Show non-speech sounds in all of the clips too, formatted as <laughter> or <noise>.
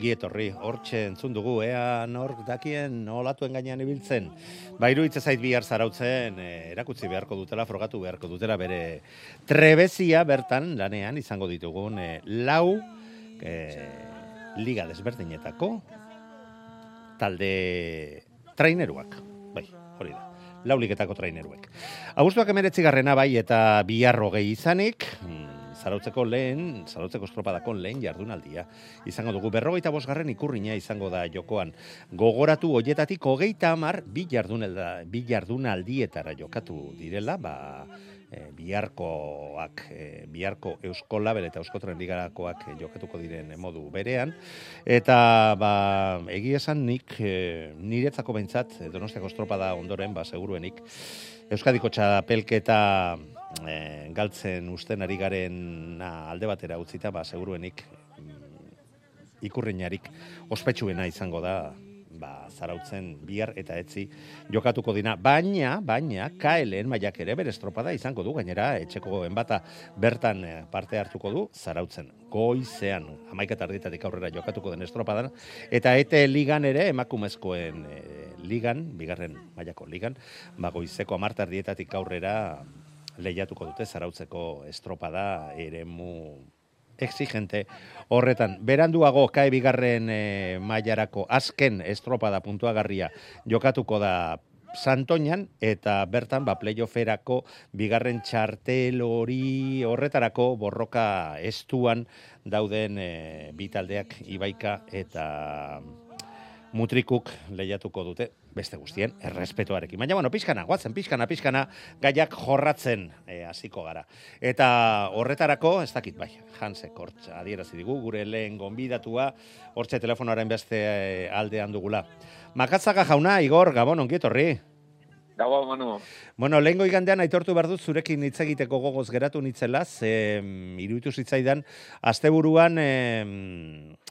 ongi etorri, hortxe entzun dugu, ea nork dakien olatuen gainean ibiltzen. Ba, iruditzen zait bihar zarautzen, eh, erakutsi beharko dutela, frogatu beharko dutela, bere trebezia bertan lanean izango ditugun eh, lau eh, liga desberdinetako talde traineruak. Bai, hori da. Lau ligetako traineruek. Agustuak emeretzi garrena bai eta bihar hogei izanik, mm, zarautzeko lehen, zarautzeko estropadako lehen jardunaldia. Izango dugu, berrogeita bosgarren ikurrina izango da jokoan. Gogoratu hoietatik hogeita hamar bi, jardunelda, bi jardunaldietara jokatu direla, ba, e, biharkoak, e, biharko Eusko Label eta Euskotren Ligarakoak e, jokatuko diren modu berean. Eta, ba, egia esan nik, e, niretzako behintzat, e, donostiako estropada ondoren, ba, seguruenik, Euskadiko txapelketa e, galtzen usten ari garen alde batera utzita, ba, seguruenik mm, ikurriñarik ospetsuena izango da ba, zarautzen bihar eta etzi jokatuko dina. Baina, baina, KLN mailak ere bere estropada izango du, gainera, etxeko enbata bertan eh, parte hartuko du, zarautzen. Goizean, amaika tardietatik aurrera jokatuko den estropadan, eta ete ligan ere, emakumezkoen eh, ligan, bigarren mailako ligan, ba, goizeko amartardietatik aurrera lehiatuko dute zarautzeko estropada eremu exigente horretan. Beranduago kae bigarren e, mailarako azken estropada puntuagarria jokatuko da Santoñan eta bertan ba playofferako bigarren txartel hori horretarako borroka estuan dauden e, bi taldeak Ibaika eta Mutrikuk lehiatuko dute beste guztien errespetuarekin. Baina, bueno, pixkana, guatzen, pixkana, pixkana, gaiak jorratzen eh, hasiko gara. Eta horretarako, ez dakit, bai, Hansek hortz adierazi digu, gure lehen gonbidatua, hortze telefonoaren beste eh, aldean dugula. Makatzaga jauna, Igor, Gabon, ongietorri. Gabo, Manu. Bueno, lehengo igandean aitortu behar dut zurekin hitz egiteko gogoz geratu nitzela, ze iruditu zitzaidan, asteburuan em,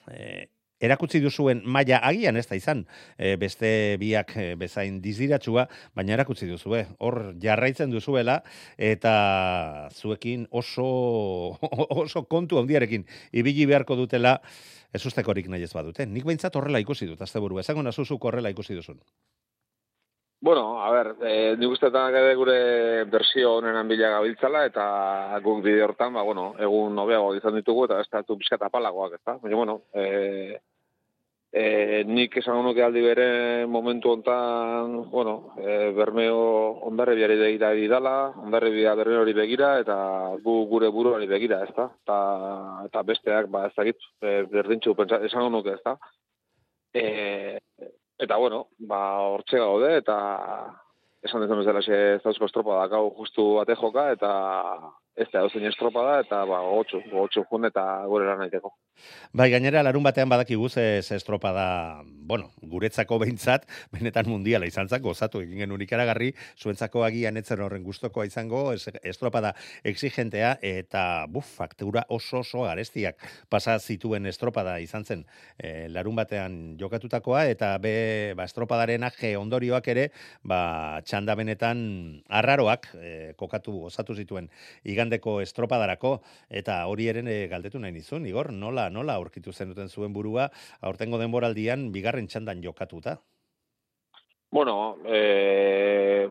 eh, erakutsi duzuen maila agian ez da izan, e, beste biak e, bezain diziratsua, baina erakutsi duzue. Hor jarraitzen duzuela eta zuekin oso <laughs> oso kontu handiarekin ibili beharko dutela ez ustekorik nahi ez badute. Nik behintzat horrela ikusi dut, azte Esango nazuzuk horrela ikusi duzun. Bueno, a ber, e, nik ustetan ere gure bersio honen bila gabiltzala, eta guk bide hortan, ba, bueno, egun nobeago izan ditugu, eta ez da pixkat apalagoak, ez da? Baina, bueno, e, e, nik esan nuke aldi bere momentu hontan, bueno, e, bermeo ondarre biari begira bidala, ondarre bia bermeo hori begira, eta gu gure buruari begira, ez da? Eta, besteak, ba, ez dakit, e, berdintxu, pentsa, esan nuke, ez da? E, eta, bueno, ba, hortxe gaude, eta esan dezun ez dela xe zauzko estropa da, gau justu bate joka, eta ez da, ozein estropa da, eta ba, gotxu, gotxu jun eta gure lan naiteko. Bai, gainera, larun batean badakigu ze, ze estropa da, bueno, guretzako behintzat, benetan mundiala izan zak, gozatu egin genuen ikaragarri, zuentzako agian etzen horren gustokoa izango, es, estropa da exigentea, eta buf, faktura oso oso garestiak pasa zituen estropa da izan zen e, larun batean jokatutakoa, eta be, ba, estropadaren aje ondorioak ere, ba, txanda benetan arraroak e, kokatu, osatu zituen igandeko estropadarako, eta hori eren e, galdetu nahi nizun, Igor, nola, nola aurkitu zenuten zuen burua, aurtengo denboraldian bigarren txandan jokatuta? Bueno, e,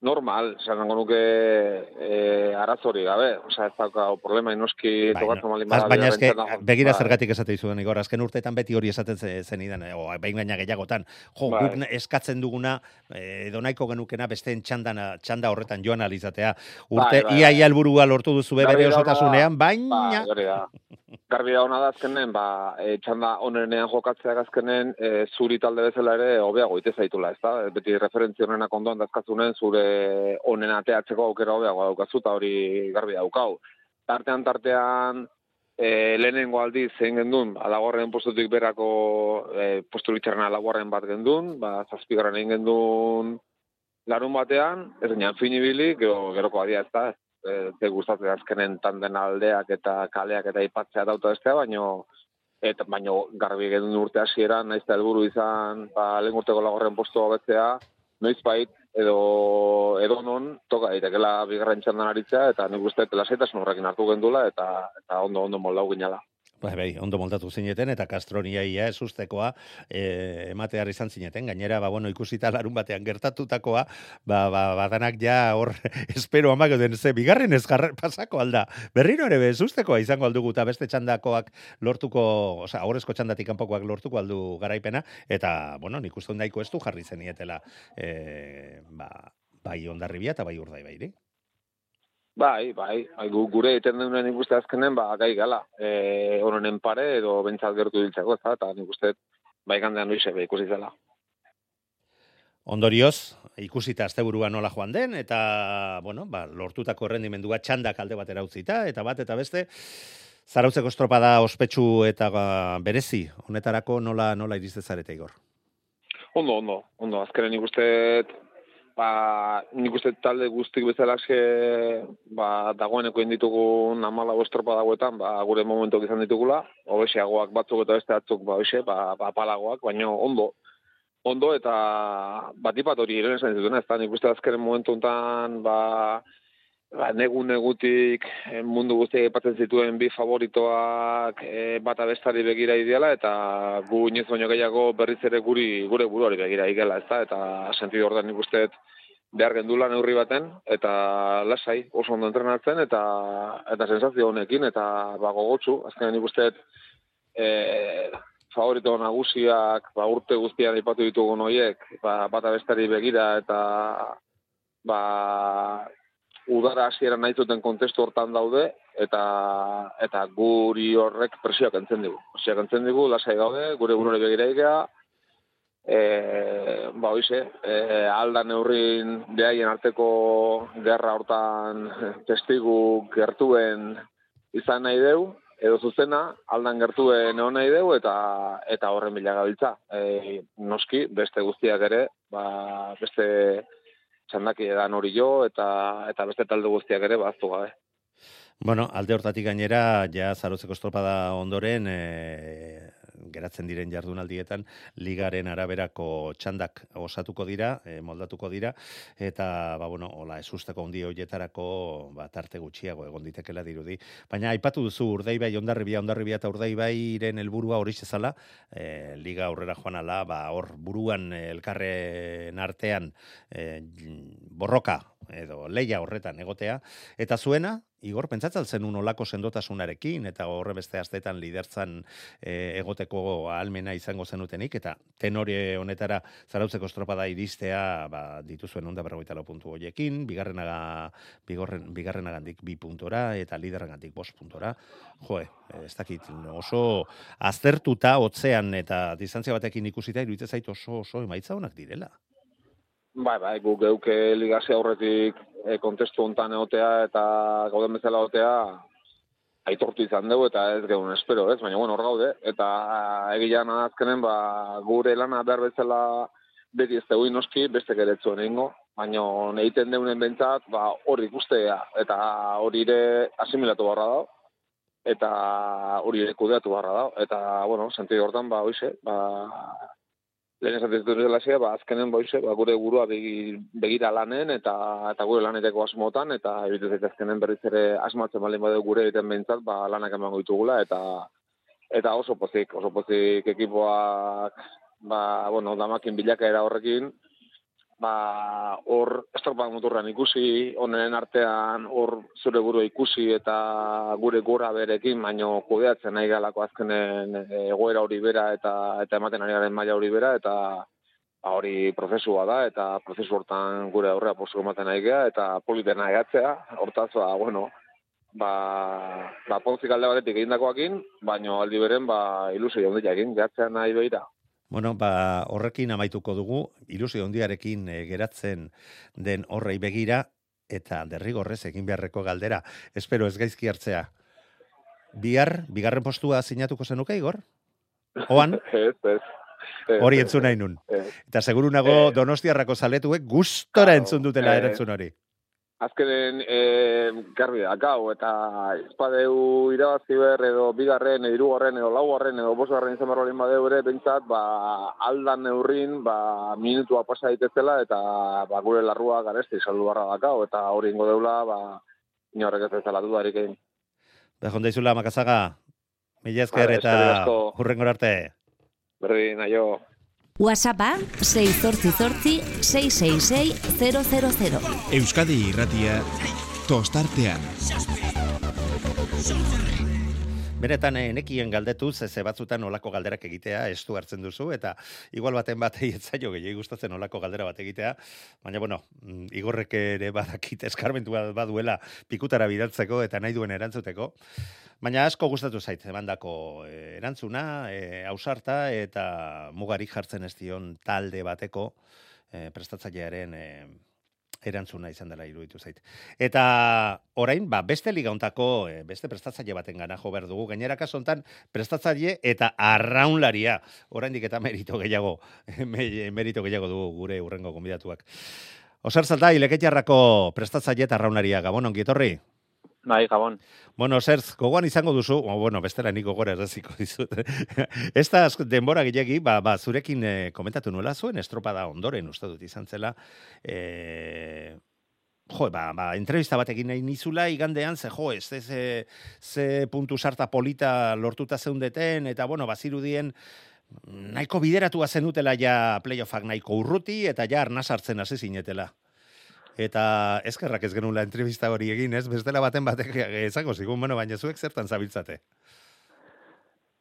normal, esan nango nuke e, arazori gabe, osea, ez dauka problema inoski Bai, tokatzen malin Az- bada Baina eske, begira bai. zergatik esate izuen, Igor, azken urteetan beti hori esaten ze- zen idan, o, behin baina gehiagotan, jo, Bai. guk eskatzen duguna, eh, edo nahiko genukena besteen txandana, txanda horretan joan alizatea. Urte, Bai, bai, ia bai. ia helburua lortu duzu bere osotasunean, Ba, baina... <laughs> Garbi da hona da azkenen, ba, e, txanda onenean jokatzeak azkenen, e, zuri talde bezala ere hobeago ite zaitula, ezta? Beti referentzia honenak ondoan dazkazunen, zure onen ateatzeko aukera hobeago daukazu, eta hori garbi daukau. Tartean, tartean, e, lehenengo aldiz zein gendun, alagorren postutik berako e, postu litxarren alagorren bat gendun, ba, zazpigarren egin gendun larun batean, ez ginen finibili, gero, geroko adia ez da, e, ze gustatzen azkenen tanden aldeak eta kaleak eta ipatzea dauta bestea, baino eta baino garbi gedun urte hasieran naiz eta helburu izan, ba lehen urteko lagorren postu hobetzea, noizbait edo edo non toka daitekela bigarren txandan aritzea eta nik uste dut lasaitasun horrekin hartu gendula eta eta ondo ondo moldau ginala. Bai, bai, ondo moldatu zineten, eta Kastronia ia ez ustekoa e, ematear izan zineten. Gainera, ba, bueno, ikusita larun batean gertatutakoa, ba, ba, badanak ja hor, <laughs> espero amak den, ze, bigarren ez jarra- pasako alda. Berriro ere bez ustekoa izango aldugu, eta beste txandakoak lortuko, osea, aurrezko txandatik kanpokoak lortuko aldu garaipena, eta, bueno, nik uste dut nahiko ez du jarri zenietela, e, ba, bai ondarribia eta bai urdai bairi. Bai, bai, bai gu, gure egiten duen nik uste azkenen, ba, gai gala, e, honen pare edo bentsat gertu diltzeko, ez eta nik uste bai gandean noize be ikusi zela. Ondorioz, ikusita asteburua nola joan den, eta, bueno, ba, lortutako errendimendua txandak alde batera utzita, eta bat eta beste, zarautzeko estropada ospetsu eta ba, berezi, honetarako nola nola irizte zarete igor. Ondo, ondo, ondo, azkenen nik uste ba, nik uste talde guztik bezala eske, ba, dagoeneko inditugun amala estropa dagoetan, ba, gure momentuak izan ditugula, hobeseagoak batzuk eta beste batzuk, ba, hoxe, ba, ba, palagoak, baina ondo, ondo eta batipat hori ere esan zituen, ez da, nik uste azkenen momentu honetan, ba, ba, negu negutik eh, mundu guztiak aipatzen zituen bi favoritoak eh, bata bestari begira ideala eta gu inoiz baino gehiago berriz ere guri gure buruari begira igela, ezta? Eta sentidu horretan nik uste dut behar gendula neurri baten eta lasai oso ondo entrenatzen eta eta sensazio honekin eta ba gogotsu azkenean nik dut eh, favorito nagusiak ba, urte guztian aipatu ditugun hoiek ba, bata bestari begira eta ba, udara hasieran nahi zuten kontestu hortan daude, eta eta guri horrek presioak entzen digu. Presioak entzen digu, lasai gaude, gure burure begira ikea, e, ba hoize, e, alda neurrin behaien arteko gerra hortan testigu gertuen izan nahi deu, edo zuzena, aldan gertuen egon nahi deu, eta eta horren bila gabiltza. E, noski, beste guztiak ere, ba, beste txandaki edan hori jo, eta, eta beste talde guztiak ere baztu gabe. Bueno, alde hortatik gainera, ja zarotzeko estropada ondoren, e, geratzen diren jardunaldietan, ligaren araberako txandak osatuko dira, e, moldatuko dira, eta, ba, bueno, hola, esusteko hundi hoietarako, ba, tarte gutxiago egon ditekela dirudi. Baina, aipatu duzu, urdaibai, ondarribia, ondarribia eta urdaibairen helburua hori zezala, e, liga aurrera joan ala, ba, hor buruan e, elkarren artean e, borroka edo leia horretan egotea, eta zuena, Igor, pentsatzen zen un olako sendotasunarekin, eta horre beste astetan lidertzan e, egoteko ahalmena izango zenutenik, eta tenore honetara zarautzeko estropada iristea, ba, dituzuen onda berrogeita lau puntu hoiekin, bigarrenaga, bigorren, bigarrenagandik bi puntora, eta liderragandik bost puntora. Joe, ez dakit, oso aztertuta, otzean, eta distantzia batekin ikusita, iruditzen zait oso, oso emaitza honak direla. Bai, bai, guk geuke ligase aurretik e, kontestu hontan egotea eta gauden bezala egotea aitortu izan dugu eta ez geun espero, ez? Baina bueno, hor gaude eta egian azkenen ba gure lana behar bezala beti ez dugu noski beste geretzuen egingo, baina egiten deunen bentsat ba hor ikustea eta hori ere asimilatu barra dago eta hori ere kudeatu barra dago eta bueno, sentido hortan ba hoize, ba lehen esaten dut bezala ba, azkenen boize, ba, gure burua begi- begira lanen eta eta gure laneteko asmotan eta zait azkenen berriz ere asmatzen baldin badeu gure egiten behintzat, ba, lanak emango ditugula eta eta oso pozik, oso pozik ekipoak ba, bueno, damakin bilakaera horrekin ba, hor estropa muturrean ikusi, honen artean hor zure burua ikusi eta gure gora berekin, baino kudeatzen nahi galako azkenen eh, egoera hori bera eta eta ematen ari garen maila hori bera, eta ba, hori prozesua da, eta prozesu hortan gure aurrea postuko ematen nahi gea, eta politena egatzea, hortaz, ba, bueno, ba, ba pozik alde batetik egindakoakin, baino aldi beren, ba, ilusio ondia egin, gehatzea nahi behira. Bueno, ba, horrekin amaituko dugu, ilusio ondiarekin eh, geratzen den horrei begira, eta derrigorrez egin beharreko galdera. Espero ez gaizki hartzea. Bihar, bigarren postua sinatuko zenuke, Igor? Oan? <laughs> ez, ez. Hori entzun nahi nun. Eta seguru nago Eh, donostiarrako zaletuek gustora entzun dutela eh, erantzun hori. Azkenen, e, garbi dakau, eta espadeu irabazi behar edo bigarren, edo hirugarren, edo laugarren, edo bosgarren izan balin badeu ere, bentsat, ba, aldan neurrin, ba, minutua pasa daitezela, eta ba, gure larrua garesti saldu barra dakau, eta hori ingo deula, ba, inorrek ez bezala dudarik egin. Bejon daizula, makazaga, mila Vale, eta hurrengor arte. Berri, naio. WhatsAppa 688 666 000. Euskadi irratia tostartean. Benetan eh, nekien galdetuz, ze batzutan olako galderak egitea estu hartzen duzu, eta igual baten bat <laughs> zaio gehiagi gustatzen olako galdera bat egitea, baina bueno, mm, igorrek ere badakit eskarmentu bat baduela pikutara bidaltzeko eta nahi duen erantzuteko. Baina asko gustatu zait, emandako eh, erantzuna, eh, ausarta eta mugarik jartzen ez dion talde bateko eh, prestatzailearen eh, erantzuna izan dela iruditu zait. Eta orain, ba, beste liga hontako, eh, beste prestatzaile baten gana jo behar dugu. Gainera kaso hontan prestatzaile eta arraunlaria. Oraindik eta merito gehiago, me- merito gehiago dugu gure urrengo gonbidatuak. Osar zalda, ileketjarrako prestatzaile eta arraunaria. Gabon, ongi etorri? Bai, Gabon. Bueno, zertz, gogoan izango duzu, bueno, bestela nik gogora erraziko dizut. <laughs> ez da denbora gehiagi, ba, ba, zurekin eh, komentatu nuela zuen estropada ondoren uste dut izan zela, eh, jo, ba, ba, entrevista bat egin nahi nizula igandean, ze jo, ez, ez, ze, ze puntu sarta polita lortuta zeundeten, eta bueno, bazirudien, nahiko bideratua zenutela ja playoffak nahiko urruti, eta ja arnaz hartzen hasi zinetela. Eta eskerrak ez genula entrevista hori egin, ez? Bestela baten batek ezango zigun, bueno, baina zuek zertan zabiltzate.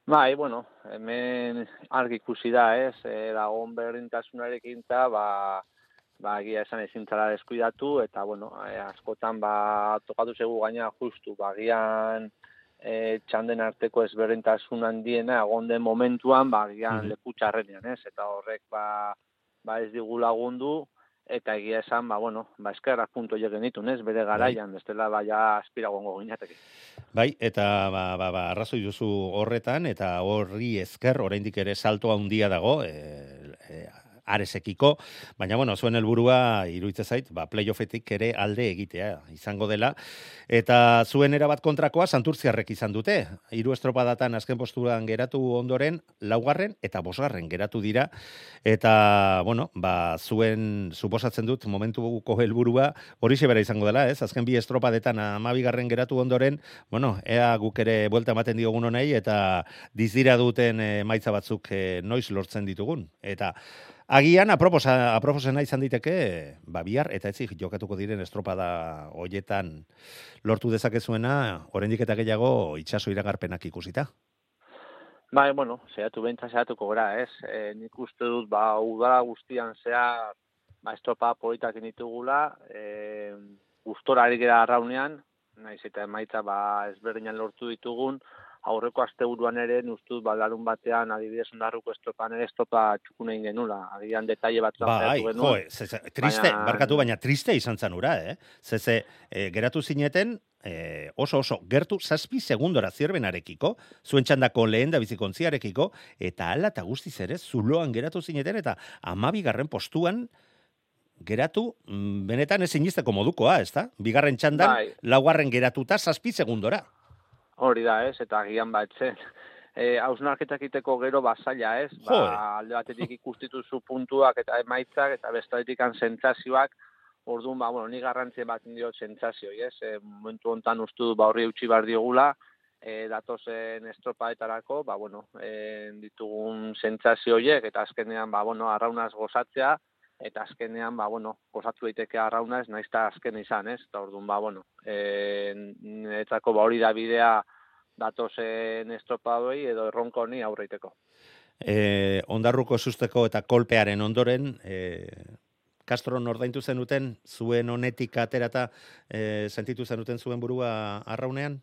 Bai, bueno, hemen argi ikusi da, ez, e, dagoen berdintasunarekin eta, ba, ba, egia esan ezin zara deskuidatu, eta, bueno, e, askotan, ba, tokatu zegu gaina justu, ba, gian e, txanden arteko ezberdintasun handiena, egon den momentuan, ba, gian Mhm. leku txarrenean, ez, eta horrek, ba, ba ez digu lagundu, eta egia esan, ba, bueno, ba, eskerrak punto egin ditun, ez, bere garaian, bestela, ba, ja aspiragongo ginateke. Bai, eta ba, ba, ba, arrazoi duzu horretan, eta horri ezker, oraindik ere salto handia dago, e, e, aresekiko, baina bueno, zuen helburua iruitze zait, ba, playoffetik ere alde egitea izango dela, eta zuen erabat kontrakoa santurtziarrek izan dute, hiru estropadatan azken posturan geratu ondoren, laugarren eta bosgarren geratu dira, eta, bueno, ba, zuen, suposatzen dut, momentuko helburua, hori bera izango dela, ez? Azken bi estropadetan amabigarren geratu ondoren, bueno, ea guk ere buelta ematen diogun honei, eta dizdira duten eh, emaitza batzuk eh, noiz lortzen ditugun. Eta agian aproposa, aproposena izan diteke, ba, bihar, eta etzik jokatuko diren estropada hoietan lortu dezakezuena, oraindik eta gehiago itxaso iragarpenak ikusita. Bai, bueno, zehatu bentsa zehatuko gara, ez? E, nik uste dut, ba, udara guztian zehar, ba, estropa politak ditugula, e, gustora ari gara arraunean, naiz eta emaitza, ba, ezberdinan lortu ditugun, aurreko asteburuan ere, nustut, ba, larun batean, adibidez, ondarruko estropan ere estropa txukunein genula, agian detaile batzuan Bai, zehatu jo, genuen. ze, ze, triste, Baina- barkatu, baina triste izan zan ura, eh? Ze, ze, eh, geratu zineten, eh, oso oso, gertu zazpi segundora zierbenarekiko, zuen txandako lehen da bizikontziarekiko, eta ala eta guztiz ere, zuloan geratu zineten, eta amabigarren postuan, geratu, mm, benetan ez sinisteko modukoa, ez da? Bigarren txandan, Bai. laugarren geratuta zazpi segundora. Hori da, ez, eta agian bat zen. E, hausnarketak iteko gero basaila, ez? Ba, alde batetik ikustituzu puntuak eta emaitzak, eta bestatik sentsazioak, orduan, ba, bueno, ni garrantzia bat dio sentsazioi, ez? E, momentu hontan ustu ba, horri utzi bar diogula, e, datozen estropaetarako, ba, bueno, e, ditugun sentsazio horiek, eta azkenean, ba, bueno, arraunaz gozatzea, eta azkenean, ba, bueno, gozatu daiteke arrauna ez, naiz ta azken izan, ez? Eta orduan, ba, bueno, e, ba hori da bidea datozen estropadoi edo erronko honi aurreiteko. E, ondarruko susteko eta kolpearen ondoren, e, Castro nordaintu zenuten, zuen honetik aterata e, sentitu zenuten zuen burua arraunean?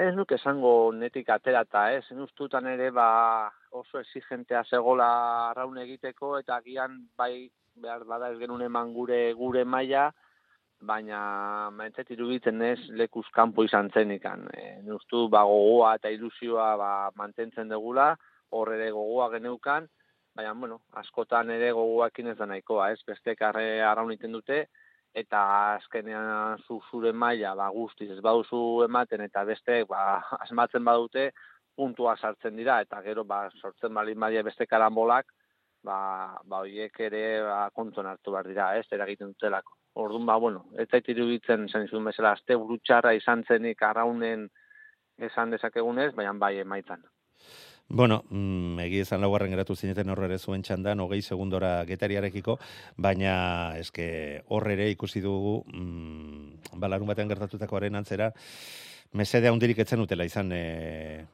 Ez nuke esango netik aterata, ez? Ustutan ere ba, oso exigentea zegola arraun egiteko eta gian bai behar bada ez genuen eman gure gure maila, baina maintzet iruditzen ez lekuz kanpo izan zenikan. E, Nustu ba, gogoa eta ilusioa ba, mantentzen degula, hor ere gogoa geneukan, baina bueno, askotan ere gogoakin ez da nahikoa, ez? Bestek arre arraun iten dute, eta azkenean zu zure maila ba guztiz ez baduzu ematen eta beste ba <laughs> asmatzen badute puntua sartzen dira. Eta gero ba sortzen bali maila beste karambolak ba ba hoiek ere ba konton hartu bar dira ez? Eragiten dutelako. Ordun ba bueno ez zait iruditzen zen zuen bezala aste burutxarra izan zenik arraunen esan dezakegunez baina bai emaitzan Bueno, mm, egi ezan laugarren geratu zineten horre ere zuen txandan, hogei segundora getariarekiko, baina eske horre ere ikusi dugu, mm, balarun batean gertatutakoaren antzera, mesede handirik etzen utela izan e,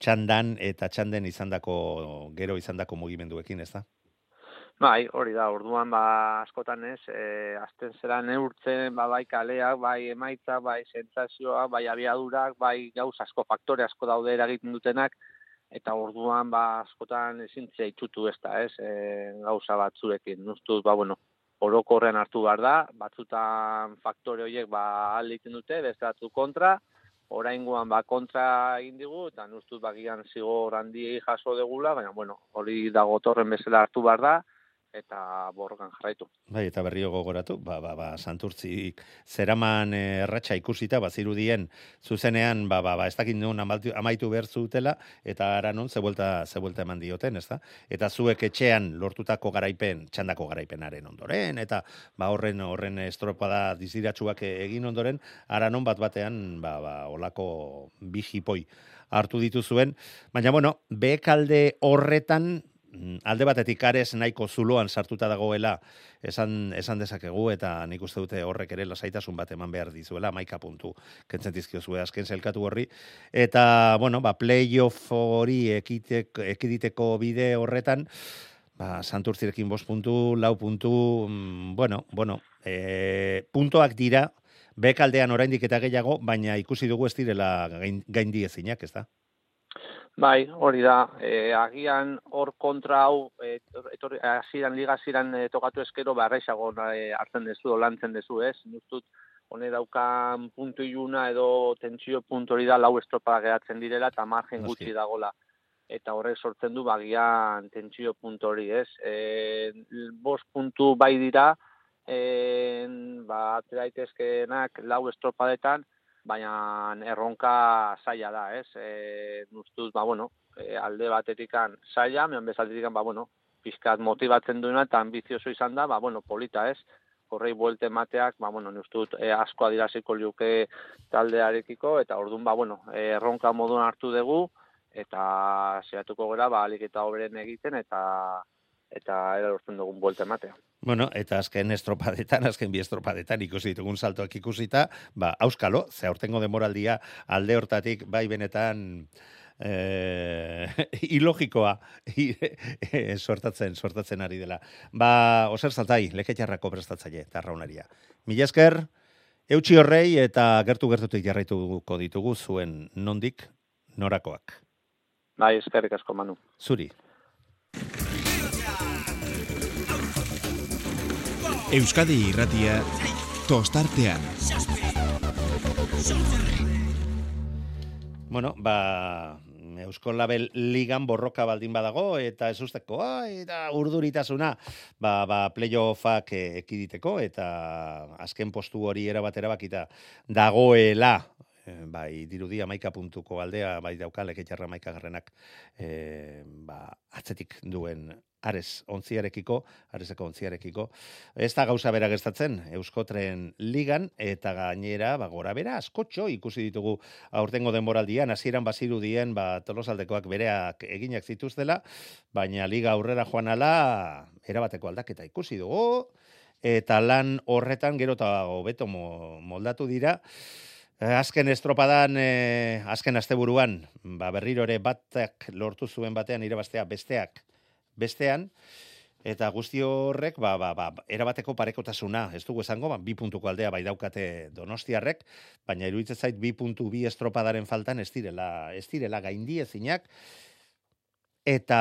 txandan eta txanden izandako gero izandako mugimenduekin, ez da? Bai, hori da, orduan ba askotan ez, e, azten zera neurtzen, ba, bai kaleak, bai emaitza, bai sentsazioa, bai abiadurak, bai gauz asko faktore asko daude eragiten dutenak, eta orduan ba askotan ezintzea itxutu ez da, ez, e, gauza batzuekin. Nuztuz, ba, bueno, orokorrean hartu behar da, batzutan faktore horiek ba egiten dute, beste kontra, oraingoan ba kontra egin digu, eta nuztuz bagian zigor handi jaso degula, baina, bueno, hori dago torren bezala hartu behar da, eta borrokan jarraitu. Bai, eta berrio gogoratu, ba, ba, ba, santurtzik zeraman eh, erratxa ikusita, bazirudien zuzenean, ba, ba, ba, ez dakit nuen amaitu behar zutela, eta ara non, zebuelta, zebuelta eman dioten, ez da? Eta zuek etxean lortutako garaipen, txandako garaipenaren ondoren, eta ba, horren horren estropada diziratxuak egin ondoren, ara non bat batean, ba, ba, olako bijipoi hartu dituzuen, baina, bueno, bekalde horretan, alde batetik ares nahiko zuloan sartuta dagoela esan, esan dezakegu eta nik uste dute horrek ere lasaitasun bat eman behar dizuela maika puntu kentzen zuen azken zelkatu horri. Eta bueno ba playoff hori ekiditeko bide horretan ba santurtzirekin bost puntu lau puntu mm, bueno bueno e, puntoak dira bekaldean oraindik eta gehiago baina ikusi dugu ez direla gaindi ezinak ez da Bai, hori da, e, agian hor kontra hau, e, etorri, aziran, liga aziran e, tokatu eskero, barraizago e, hartzen dezu, lantzen dezu, ez? Nuztut, hone daukan puntu iluna edo tentsio puntu hori da lau estropa geratzen direla eta margen gutxi dagola. Eta horrek sortzen du bagian tentsio puntu hori, ez? E, bos puntu bai dira, e, ba, ateraitezkenak lau estropadetan, baina erronka zaila da, ez? E, nuztuz, ba, bueno, e, alde batetikan zaila, mehan bezaltetikan, ba, bueno, pizkat motibatzen duena eta ambizioso izan da, ba, bueno, polita, ez? Horrei buelte mateak, ba, bueno, nuztut, e, asko adiraziko liuke taldearekiko, eta orduan, ba, bueno, erronka moduan hartu dugu, eta zehatuko gara, ba, alik eta oberen egiten, eta eta era lortzen dugun buelte ematea. Bueno, eta azken estropadetan, azken bi estropadetan ikusi ditugun saltoak ikusita, ba, auskalo, ze aurtengo demoraldia alde hortatik, bai benetan, eh, <laughs> ilogikoa <laughs> sortatzen, sortatzen ari dela. Ba, oser saltai, leketxarrako prestatzaile, eta raunaria. Mila esker, eutxi horrei eta gertu gertutik jarraituko ditugu zuen nondik norakoak. Bai, eskerrik asko, Manu. Zuri. Euskadi irratia tostartean. Bueno, ba, Eusko Label ligan borroka baldin badago, eta ez usteko, eta urduritasuna, ba, ba playoffak ekiditeko, eta azken postu hori erabatera bakita dagoela eh, bai dirudi amaika puntuko aldea, bai dauka leketxarra amaika garrenak e, ba, atzetik duen Ares ontziarekiko, Areseko ontziarekiko. Ez da gauza bera gestatzen Euskotren ligan eta gainera ba gora bera askotxo ikusi ditugu aurtengo denboraldian hasieran basiru dien ba Tolosaldekoak bereak eginak zituztela, baina liga aurrera joan ala erabateko aldaketa ikusi dugu eta lan horretan gero eta hobeto moldatu dira. Eh, azken estropadan, eh, azken asteburuan, ba, berriro ere batak lortu zuen batean irabaztea besteak bestean, eta guzti horrek, ba, ba, ba, erabateko parekotasuna, ez dugu esango, ba, bi puntuko aldea bai daukate donostiarrek, baina iruditzen zait bi puntu bi estropadaren faltan ez direla, ez direla gaindi ezinak, eta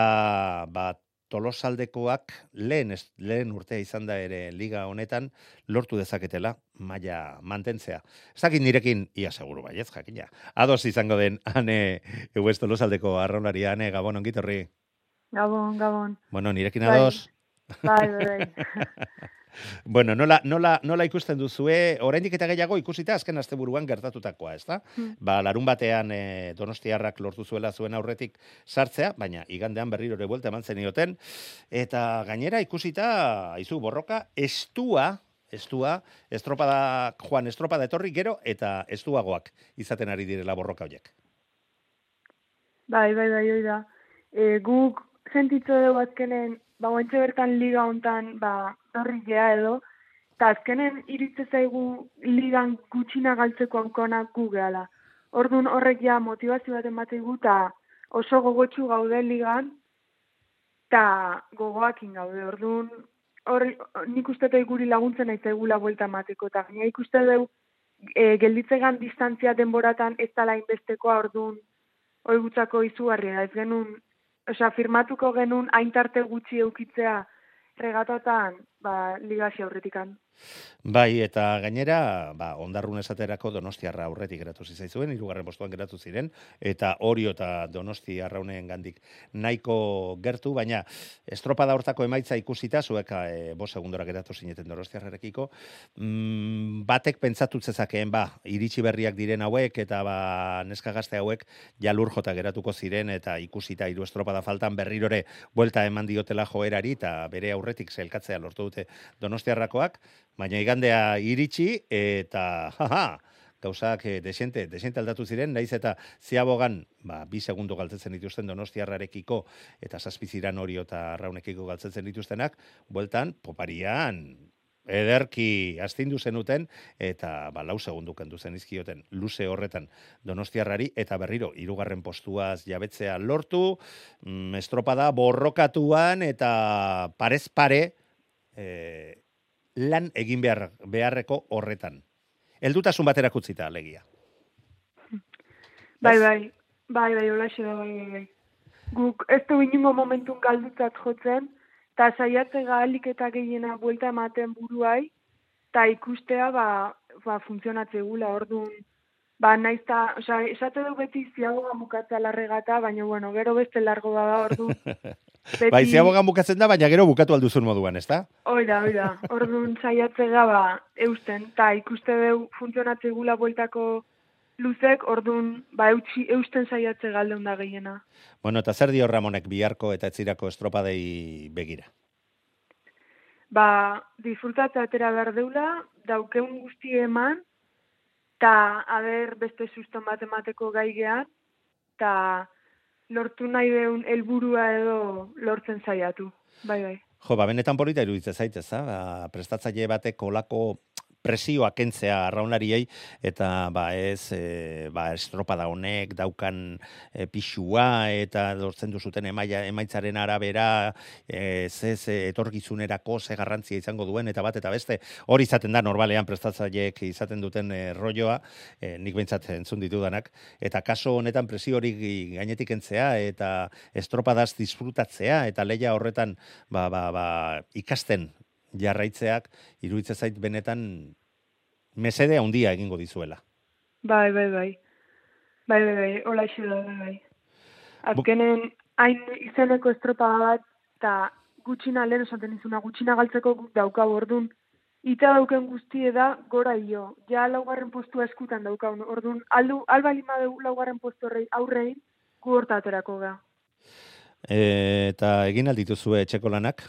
ba, tolosaldekoak lehen, lehen urtea izan da ere liga honetan lortu dezaketela maila mantentzea. Ez nirekin, ia seguru bai ez jakina. Ados izango den, ane, eguez tolosaldeko arraunari, ane, gabon ongitorri. Gabon, gabon. Bueno, nirekin ados. Bai, bai, bai. <laughs> bueno, nola, nola, nola ikusten duzue, oraindik eta gehiago ikusita azken asteburuan gertatutakoa, ez da? Hmm. Ba, larun batean e, donostiarrak lortu zuela zuen aurretik sartzea, baina igandean berriro ere buelta eman zenioten, eta gainera ikusita, aizu borroka, estua, estua, estropada, joan estropada etorri gero, eta estuagoak izaten ari direla borroka horiek. Bai, bai, bai, oi da. E, guk sentitzo dugu azkenen, ba, oentxe bertan liga hontan, ba, horri gea edo, eta azkenen iritze zaigu ligan gutxina galtzeko ankona gu gehala. Orduan horrek ja motivazio bat emateigu, eta oso gogotsu gaude ligan, eta gogoakin gaude. Orduan, hor, nik uste guri laguntzen nahi zaigula buelta mateko, eta gaina ikuste dugu, e, gelditzegan distantzia denboratan ez dala inbestekoa orduan, hoi gutzako izugarria, ez genuen osea, firmatuko genuen aintarte gutxi eukitzea regatotan, ba, ligazio aurretikan. Bai, eta gainera, ba, ondarrun esaterako donostiarra aurretik geratu zizaizuen, irugarren postuan geratu ziren, eta orio eta donosti arrauneen gandik nahiko gertu, baina estropada hortako emaitza ikusita, zuek e, bo segundora geratu zineten donostiarrarekiko, mm, batek pentsatu zezakeen, ba, iritsi berriak diren hauek, eta ba, neska gazte hauek jalur jota geratuko ziren, eta ikusita hiru estropada faltan berrirore buelta eman diotela joerari, eta bere aurretik zelkatzea lortu dute donostiarrakoak, baina igandea iritsi eta haha, gauzak eh, desente, desente aldatu ziren, naiz eta ziabogan, ba, bi segundo galtzetzen dituzten donostiarrarekiko eta zazpiziran hori eta raunekiko galtzetzen dituztenak, bueltan, poparian, ederki astindu zenuten eta ba, lau segundu kendu zen izkioten luze horretan donostiarrari eta berriro irugarren postuaz jabetzea lortu, mm, estropada borrokatuan eta parez pare, e, lan egin behar, beharreko horretan. Eldutasun batera kutzita, legia. Bai, bai, bai, bai, hola da, bai, bai, bai. Guk ez du inungo momentun galdutzat jotzen, eta saiatze galik eta gehiena buelta ematen buruai, eta ikustea, ba, ba funtzionatze orduan, ba, naizta, oza, esate du beti ziago gamukatzea larregata, baina, bueno, gero beste largo da, ordu, <laughs> Beti... Bai, ziabogan bukatzen da, baina gero bukatu alduzun moduan, ez da? Oida, oida. Orduan saiatze gaba eusten, eta ikuste deu funtzionatze gula bueltako luzek, orduan ba, eutxi, eusten saiatze galde da gehiena. Bueno, eta zer dio Ramonek biharko eta etzirako estropadei begira? Ba, disfrutatza atera behar deula, daukeun guzti eman, eta haber beste suston bat emateko gaigean, eta lortu nahi deun helburua edo lortzen saiatu. Bai, bai. Jo, ba, benetan polita iruditzen zaitez, ba, prestatzaile batek kolako presioa kentzea arraunariei eta ba ez e, ba estropada honek daukan e, pixua eta lortzen du zuten emaia emaitzaren arabera e, ze ze etorkizunerako ze garrantzia izango duen eta bat eta beste. Hori izaten da normalean prestatzaileek izaten duten e, rolloa e, nik beintzat entzun ditudanak eta kaso honetan presio hori gainetik kentzea eta estropadaz disfrutatzea eta leia horretan ba, ba, ba, ikasten jarraitzeak iruditzen zait benetan mesede handia egingo dizuela. Bai, bai, bai. Bai, bai, bai, hola da, bai, bai. Azkenen, hain izeneko estropa bat, eta gutxina, lehen esaten izuna, gutxina galtzeko dauka bordun, ita dauken guztie da gora io. Ja laugarren postua eskutan daukaun. Orduan, aldu, albalin badeu laugarren postu aurrein, gu hortaterako ga. E, eta egin aldituzue etxeko lanak,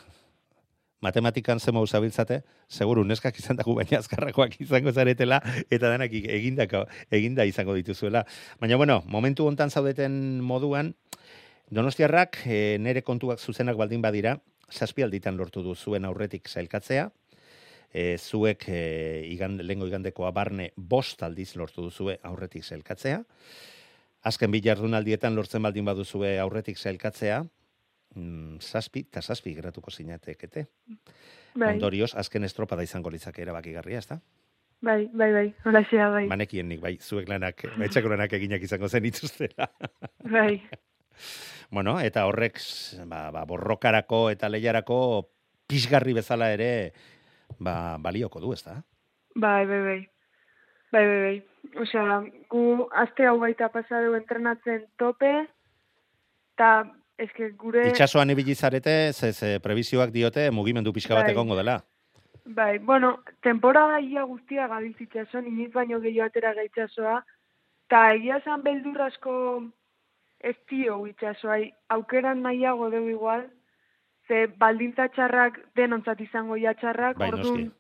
matematikan zema usabiltzate, seguru neskak izan dago baina azkarrakoak izango zaretela, eta denak egindako, eginda izango dituzuela. Baina bueno, momentu hontan zaudeten moduan, Donostiarrak e, nere kontuak zuzenak baldin badira, zazpi alditan lortu du zuen aurretik zailkatzea, e, zuek e, igan, lengo igandekoa barne bost aldiz lortu duzue aurretik zailkatzea, azken bi jardunaldietan lortzen baldin baduzue aurretik zailkatzea, mm, zazpi eta zazpi geratuko zinatekete. Bai, Ondorioz, azken estropada izango litzake erabakigarria, ezta? bai, bai, bai, holaxea, bai, Manekien nik, bai, zuek lanak, etxeko lanak eginak izango zen ituztela. <laughs> bai, <laughs> bueno, eta horrek ba, ba, borrokarako eta lehiarako pixgarri bezala ere ba, balioko du, ezta? bai, bai, bai, bai, bai, bai. Osea, gu aste hau baita pasadu entrenatzen tope, eta eske gure... Itxasoan ibili zarete, ze, ze prebizioak diote mugimendu pixka bat Bai. egongo dela. Bai, bueno, temporada ia guztia gabiltz itxasoan, iniz baino gehiago atera gaitxasoa, eta egia esan beldur asko ez dio itxasoa, aukeran nahiago dugu igual, ze baldintza txarrak denontzat izango ja txarrak, Bai, orduan,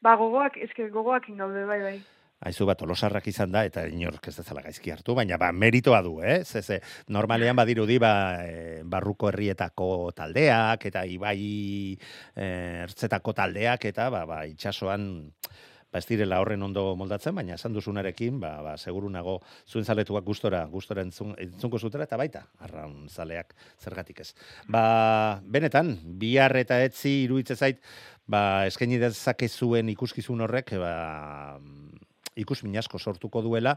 ba gogoak, eske gogoak ingaude, bai, bai. Aizu bat olosarrak izan da, eta inork ez dezala gaizki hartu, baina ba, meritoa du, eh? Ze, ze, normalean badirudi ba, e, barruko herrietako taldeak, eta ibai e, ertzetako taldeak, eta ba, ba, itxasoan ba, ez direla horren ondo moldatzen, baina esan duzunarekin, ba, ba, seguru nago zuen zaletuak gustora, gustora entzun, entzunko zutela, eta baita, arraun zaleak zergatik ez. Ba, benetan, bihar eta etzi iruditze zait, ba, eskaini dezake zuen ikuskizun horrek, ba, ikusmin asko sortuko duela,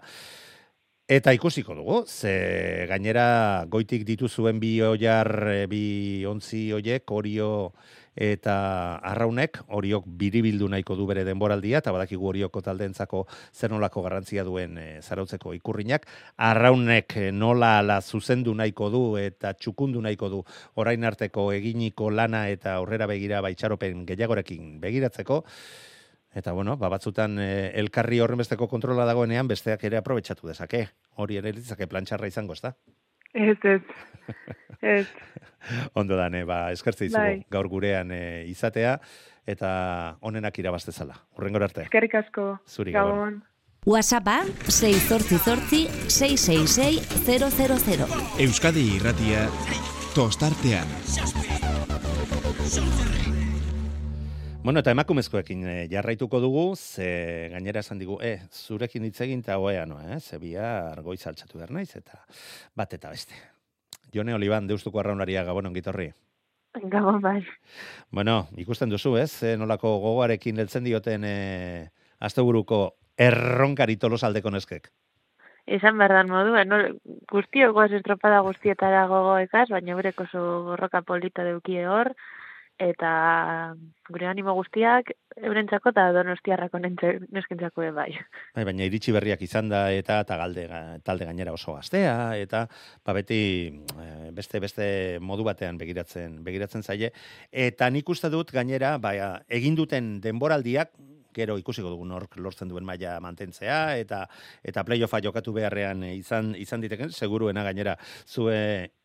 Eta ikusiko dugu, ze gainera goitik dituzuen bi oiar, eh, bi ontzi oiek, orio eta arraunek, oriok biribildu nahiko du bere denboraldia, eta badakigu orioko taldeentzako zer nolako garrantzia duen e, zarautzeko ikurrinak. Arraunek eh, nola ala zuzendu nahiko du eta txukundu nahiko du orain arteko eginiko lana eta aurrera begira baitxaropen gehiagorekin begiratzeko. Eta bueno, ba, batzutan eh, elkarri horren besteko kontrola dagoenean besteak ere aprobetxatu dezake. Hori ere litzake plantxarra izango, ezta? Ez, ez, ez, <laughs> Ondo dane, ba, eskertze izugu Bai. gaur gurean eh, izatea, eta honenak irabaztezala. Urrengor arte. eskerrik asko, Zuri, Gabon. gabon. WhatsAppa 688 666 000. Euskadi irratia tostartean. Bueno, eta emakumezkoekin eh, jarraituko dugu, ze gainera esan digu, eh, zurekin hitz egin eta hoea noa, eh, ze bihar goiz altxatu behar naiz, eta bat eta beste. Jone Oliban, deustuko arraunaria gabon ongitorri. Gabon bai. Bueno, ikusten duzu, ez? Eh, nolako gogoarekin heltzen dioten eh, asteburuko erronkari tolosaldeko neskek. Esan behar dan moduen, no? guztio goaz estropada guztietara gogoekaz, baina eurek oso borroka polita deukie hor, eta gure animo guztiak eurentzako eta donostiarrako neskentzako bai. Bai, baina iritsi berriak izan da eta eta galde, ga- talde gainera oso gaztea eta ba beti eh, beste beste modu batean begiratzen begiratzen zaie eta nik uste dut gainera ba, egin duten denboraldiak gero ikusiko dugu nork lortzen duen maila mantentzea eta eta playoffa jokatu beharrean eh, izan izan diteken seguruena gainera zue mm,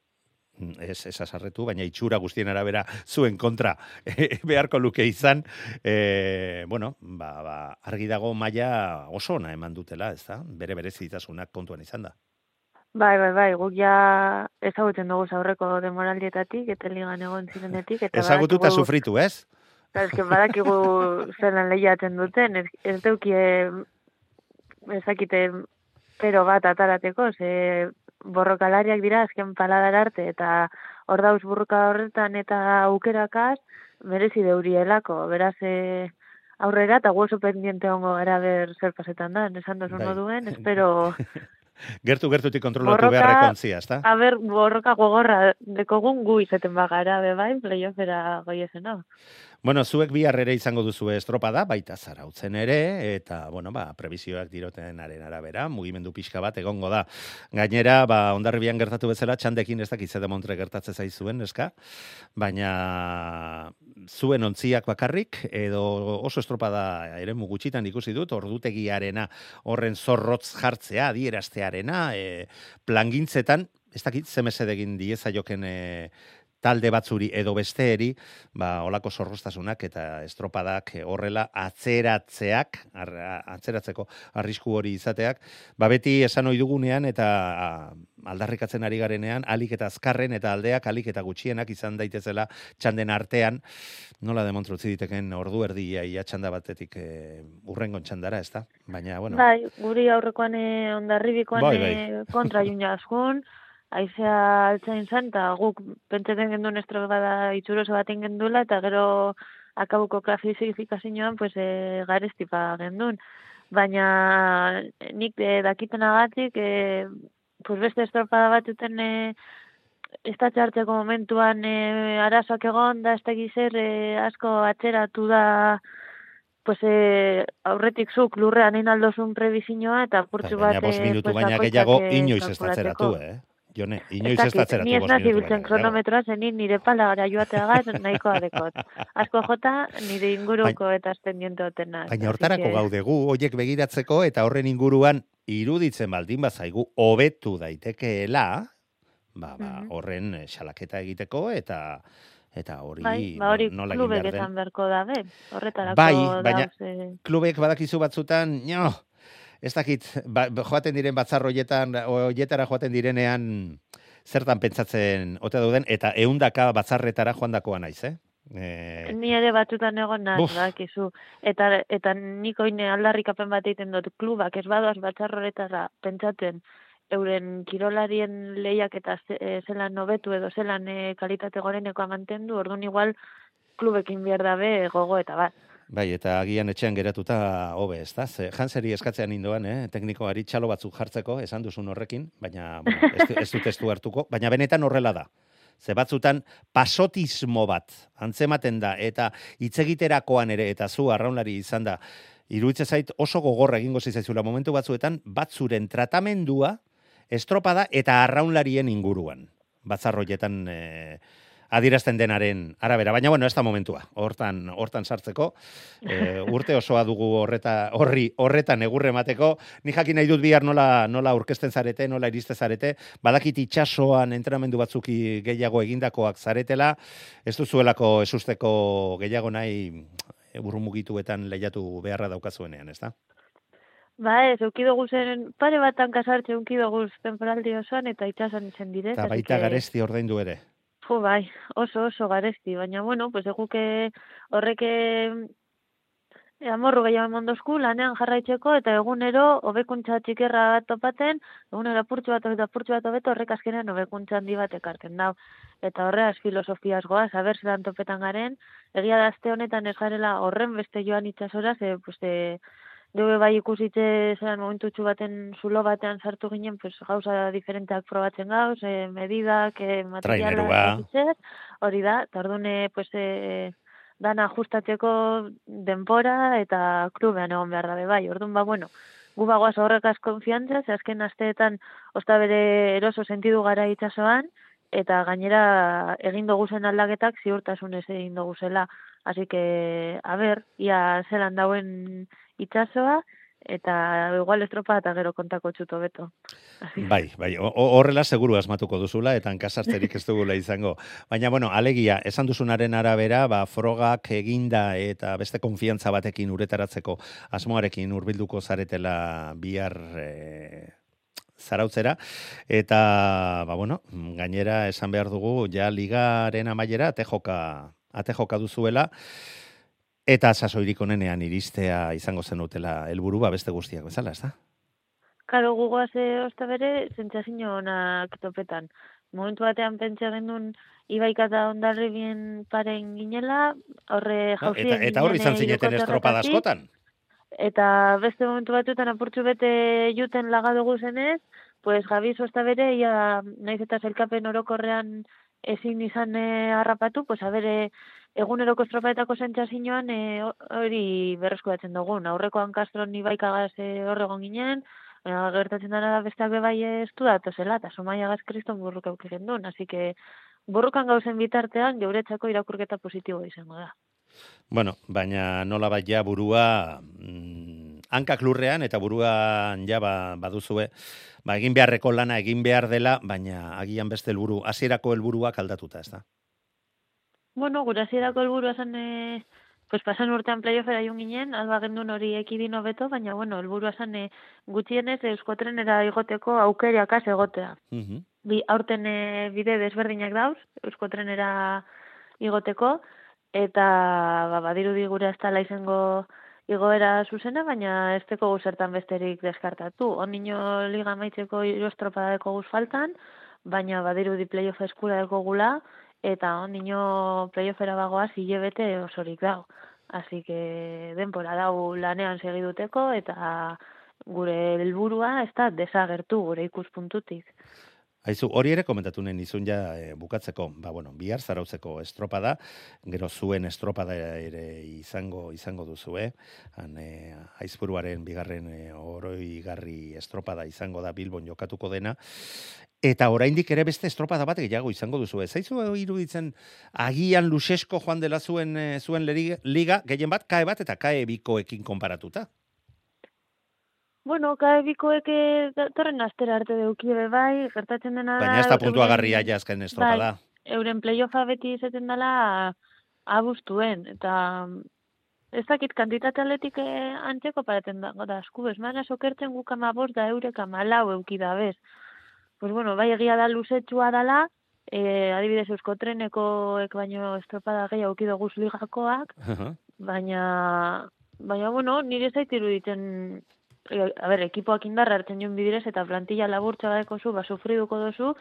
ez esasarretu, baina itxura guztien arabera zuen kontra <laughs> eh, beharko luke izan, e, bueno, ba, ba, argi dago maila oso ona eman dutela, ez da? Bere berezitasunak kontuan izan da. Bai, bai, bai, guk ja ezagutzen dugu aurreko demoraldietatik, eta ligan egon zirenetik, eta Ezagutu eta badakigu- sufritu, ez? Eta eske badakigu <laughs> zelan lehiatzen duten, ez, ez deukie ezakite pero bat atarateko, ze borrokalariak dira azken paladar arte, eta hor dauz burruka horretan eta aukerakaz, merezi deurielako, beraz e, aurrera, eta gu oso pendiente hongo gara ber zer pasetan da, esan dozun Bai. moduen, <laughs> espero, Gertu gertutik kontrolatu beharreko ontzia, ez da? haber borroka gogorra dekogun gu izaten bagara, bebain, playoffera goiezena. Bueno, zuek bihar ere izango duzu estropada, baita zarautzen ere, eta, bueno, ba, prebizioak dirotenaren arabera, mugimendu pixka bat egongo da. Gainera, ba, ondarribian gertatu bezala, txandekin ez dakiz de montre gertatze zaizuen, eska? Baina, zuen ontziak bakarrik, edo oso estropada ere gutxitan ikusi dut, ordutegiarena horren zorrotz jartzea, adieraztearena, e, plangintzetan, ez dakit, zemese degin dieza joken e, talde batzuri edo besteeri, ba, olako zorrostasunak eta estropadak horrela atzeratzeak, atzeratzeko arrisku hori izateak, ba beti esan ohi dugunean eta aldarrikatzen ari garenean, alik eta azkarren eta aldeak alik eta gutxienak izan daitezela txanden artean, nola demontrutzi diteken ordu erdi ia txanda batetik e, urrengon txandara, ez da? Baina, bueno. Bai, guri aurrekoan ondarribikoan bai, bai. kontra junia <laughs> aizea altzain zen, eta guk pentsatzen genduen estro bada itxuroso bat gendula, eta gero akabuko klasifikazioan pues, e, garestipa gendun. Baina nik e, dakiten agatik, e, pues beste estropada batuten e, ez da momentuan e, arazoak egon, da ez da e, asko atxeratu da pues eh, aurretik zuk lurrean inaldozun prebizinoa eta purtsu bat... Baina, bos minutu pues, baina gehiago inoiz ez eh? Jone, inoiz ez datzeratu Ni ez nazi biltzen kronometroa, zenin nire pala gara joatea gaz, nahiko adekot. Asko jota, nire inguruko eta azten otena. Baina hortarako gaudegu, oiek begiratzeko, eta horren inguruan, iruditzen baldin bazaigu, hobetu daitekeela, ba, ba, horren eh, xalaketa egiteko, eta eta hori bai, ba, hori nola klubek esan berko da, be? horretarako bai, baina klubek badakizu batzutan, no, ez dakit, ba, joaten diren batzarroietan, oietara joaten direnean, zertan pentsatzen ote dauden, eta eundaka batzarretara joandakoa naiz, eh? E... Ni ere batzutan egon naz, bakizu. Eta, eta nik oine aldarrikapen bat egiten dut klubak, ez badoaz batzarroretara pentsatzen, euren kirolarien lehiak eta e, zelan nobetu edo zelan e, kalitate gorenekoa mantendu, orduan igual klubekin behar dabe gogo eta bat. Bai, eta agian etxean geratuta hobe, ez da? Ze, janseri eskatzean indoan, eh? teknikoari txalo batzuk jartzeko, esan duzun horrekin, baina bueno, ez, ez du hartuko, baina benetan horrela da. Ze batzutan pasotismo bat antzematen da, eta itzegiterakoan ere, eta zu arraunlari izan da, iruitze zait oso gogorra egingo zizaizula momentu batzuetan, batzuren tratamendua estropada eta arraunlarien inguruan. Batzarroietan... Eh, adirazten denaren arabera. Baina, bueno, ez da momentua, hortan, hortan sartzeko. E, urte osoa dugu horreta, horri, horretan egurre emateko. Ni jakin nahi dut bihar nola, nola urkesten zarete, nola iriste zarete. Badakit itxasoan entrenamendu batzuki gehiago egindakoak zaretela. Ez duzuelako esusteko gehiago nahi burrumugituetan lehiatu beharra daukazuenean, ez da? Ba ez, eukidogu zen pare batan kasartxe eukidogu temporaldi osoan eta itxasan izan dire. Eta baita garesti ordaindu ere. Jo, bai, oso oso garesti, baina bueno, pues eguke horreke e, amorru gehiago mondosku lanean jarraitzeko eta egunero hobekuntza txikerra topaten, egunero apurtxu bat eta apurtxu bat hobeto horrek azkenean hobekuntza handi bat ekarten dau. Eta horreaz filosofiaz goaz, haber zelan topetan garen, egia da honetan ez garela horren beste joan itxasora, ze, pues, e, Dube bai ikusitze zelan momentu baten zulo batean sartu ginen, pues, gauza diferenteak probatzen gauz, e, medidak, e, materialak, hori da, eta orduan, pues, e, dana ajustatzeko denpora eta klubean egon behar dabe bai, orduan, ba, bueno, gu bagoaz horrekaz konfiantza, ze azken asteetan, osta bere eroso sentidu gara itxasoan, eta gainera egin dugu zen aldaketak ziurtasunez egin dugu zela. Así que, a ver, ia zelan dauen itxasoa, eta igual estropa eta gero kontako txuto beto. Bai, bai, horrela seguru asmatuko duzula, eta hankasartzerik ez dugula izango. Baina, bueno, alegia, esan duzunaren arabera, ba, frogak eginda eta beste konfiantza batekin uretaratzeko asmoarekin urbilduko zaretela bihar e, zarautzera, eta, ba, bueno, gainera esan behar dugu, ja ligaren amaiera, ate joka, ate joka duzuela, Eta sasoirik onenean iristea izango zen utela helburua beste guztiak bezala, ez da? Karo, gugoaz osta bere, zentzazino onak topetan. Momentu batean pentsa genuen ibaika da ondarri bien paren ginela, horre jauzien Eta, eta horri izan zineten estropada askotan? Eta beste momentu batuetan apurtxu bete juten lagadugu zenez, pues gabiz osta bere, ia naiz eta zelkapen orokorrean ezin izan eh, harrapatu, pues a bere eguneroko estropaetako zentzazioan e, hori berrezko datzen dugu. Aurrekoan Castro ni baikagaz e, horregon ginen, gertatzen dara da besteak bebai ez du datu zela, eta somaia gaz kriston burruk aukiren duen, así que borrokan gauzen bitartean geuretzako irakurketa positiboa izango da. Bueno, baina nola bat ja burua mm, hankak lurrean eta buruan ja ba, baduzue, ba, egin beharreko lana egin behar dela, baina agian beste helburu, hasierako helburuak aldatuta, ez da? Bueno, gure hasierako helburua zen e, pues pasan urtean playoffera joan ginen, alba gendun hori ekidin hobeto, baina bueno, helburua zen e, gutxienez euskotrenera igoteko aukeriak az egotea. Mhm. Bi, aurten e, bide desberdinak dauz, euskotrenera igoteko, eta ba, badirudi gure ez tala izango igoera zuzena, baina ez teko guzertan besterik deskartatu. Ondino liga maitzeko irostropadeko guz faltan, baina badirudi playoff eskura deko gula, eta ondino playoffera bagoaz hilebete osorik dago. Así que denpora dau lanean segiduteko eta gure helburua ez da desagertu gure ikuspuntutik. Aizu, hori ere komentatu nahi nizun ja e, bukatzeko, ba, bueno, bihar zarautzeko estropada, gero zuen estropada ere izango izango duzu, eh? Han, e, aizpuruaren bigarren e, oroi garri estropada izango da Bilbon jokatuko dena, eta oraindik ere beste estropada bat gehiago izango duzu, ez? Iruditzen agian lusesko joan dela zuen, zuen liga, gehien bat, kae bat eta kae bikoekin konparatuta? Bueno, kae bikoek torren astera arte deuki bai, gertatzen dena Baina ez da puntua garria ja azken estropa da. Bai, euren playoffa beti izaten dela abustuen, eta ez dakit kantitate atletik eh, antzeko paraten dago da, esku mana sokertzen guk ama da eurek ama lau euki da bez. Pues bueno, bai egia da luzetxua dala, e, adibidez eusko trenekoek baino estropada gehi auki dugu ligakoak, baina, baina bueno, nire zaitiru diten E, a ber, ekipoak indarra hartzen joan bidires eta plantilla laburtza badeko zu, ba, sufriduko dozu,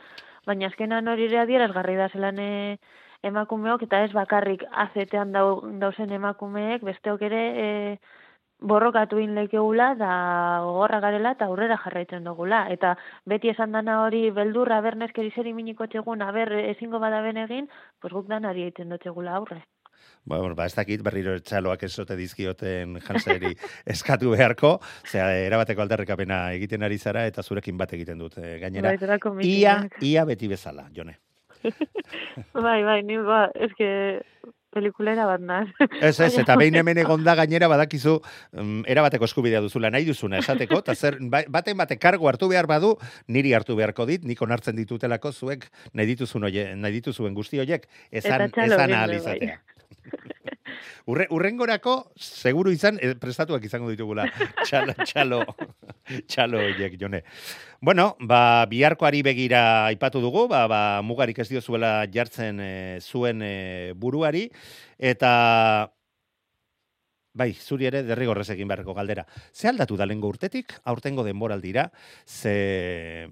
baina azkenan hori ere adieraz garri da zelan e, emakumeok, eta ez bakarrik azetean dau, dauzen emakumeek, besteok ere e, borrokatu inlekeula, da gogorra garela eta aurrera jarraitzen dugula. Eta beti esan dana hori beldurra, bernezkeri zer iminiko txegun, aber ezingo bada egin, pues guk danari egiten dutxegula aurre. Ba, ba, ez dakit berriro txaloak esote dizkioten janseri <laughs> eskatu beharko, zera, erabateko aldarrekapena egiten ari zara, eta zurekin bat egiten dut, eh, gainera. Bai, ia, ia beti bezala, jone. <laughs> bai, bai, ni, ba, eske, pelikulera bat naz. Ez, ez, eta behin hemen egon da gainera badakizu um, erabateko eskubidea duzula nahi duzuna esateko, eta zer, ba, baten bate kargo hartu behar badu, niri hartu beharko dit, nik onartzen ditutelako zuek nahi dituzun oie, nahi dituzuen guzti horiek, esan, esan ahalizatea. Bai. <laughs> Urre, urrengorako, seguru izan, eh, prestatuak izango ditugula, <laughs> txalo, txalo, txalo, oiek, jone. Bueno, ba, biharkoari begira aipatu dugu, ba, ba, mugarik ez diozuela jartzen e, zuen e, buruari, eta Bai, zuri ere derrigorrez egin beharreko galdera. Ze aldatu da lengo urtetik, aurtengo denboraldira, ze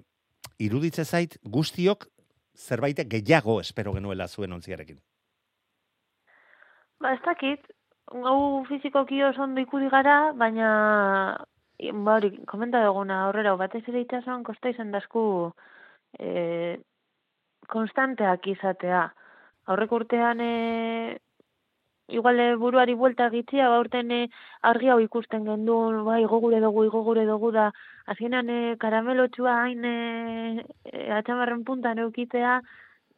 iruditze zait guztiok zerbait gehiago espero genuela zuen ontziarekin. Ba, ez dakit, gau fizikoki oso ondo ikudi gara, baina ba hori, komenta duguna horrera, batez ere itxasuan kosta izan dasku e, konstanteak izatea. Aurrek urtean e, igual buruari buelta gitzia, ba urten e, argi hau ikusten gendun, ba, igogure dugu, igogure dugu da, azkenan e, karamelotxua hain e, e, atxamarren puntan eukitea,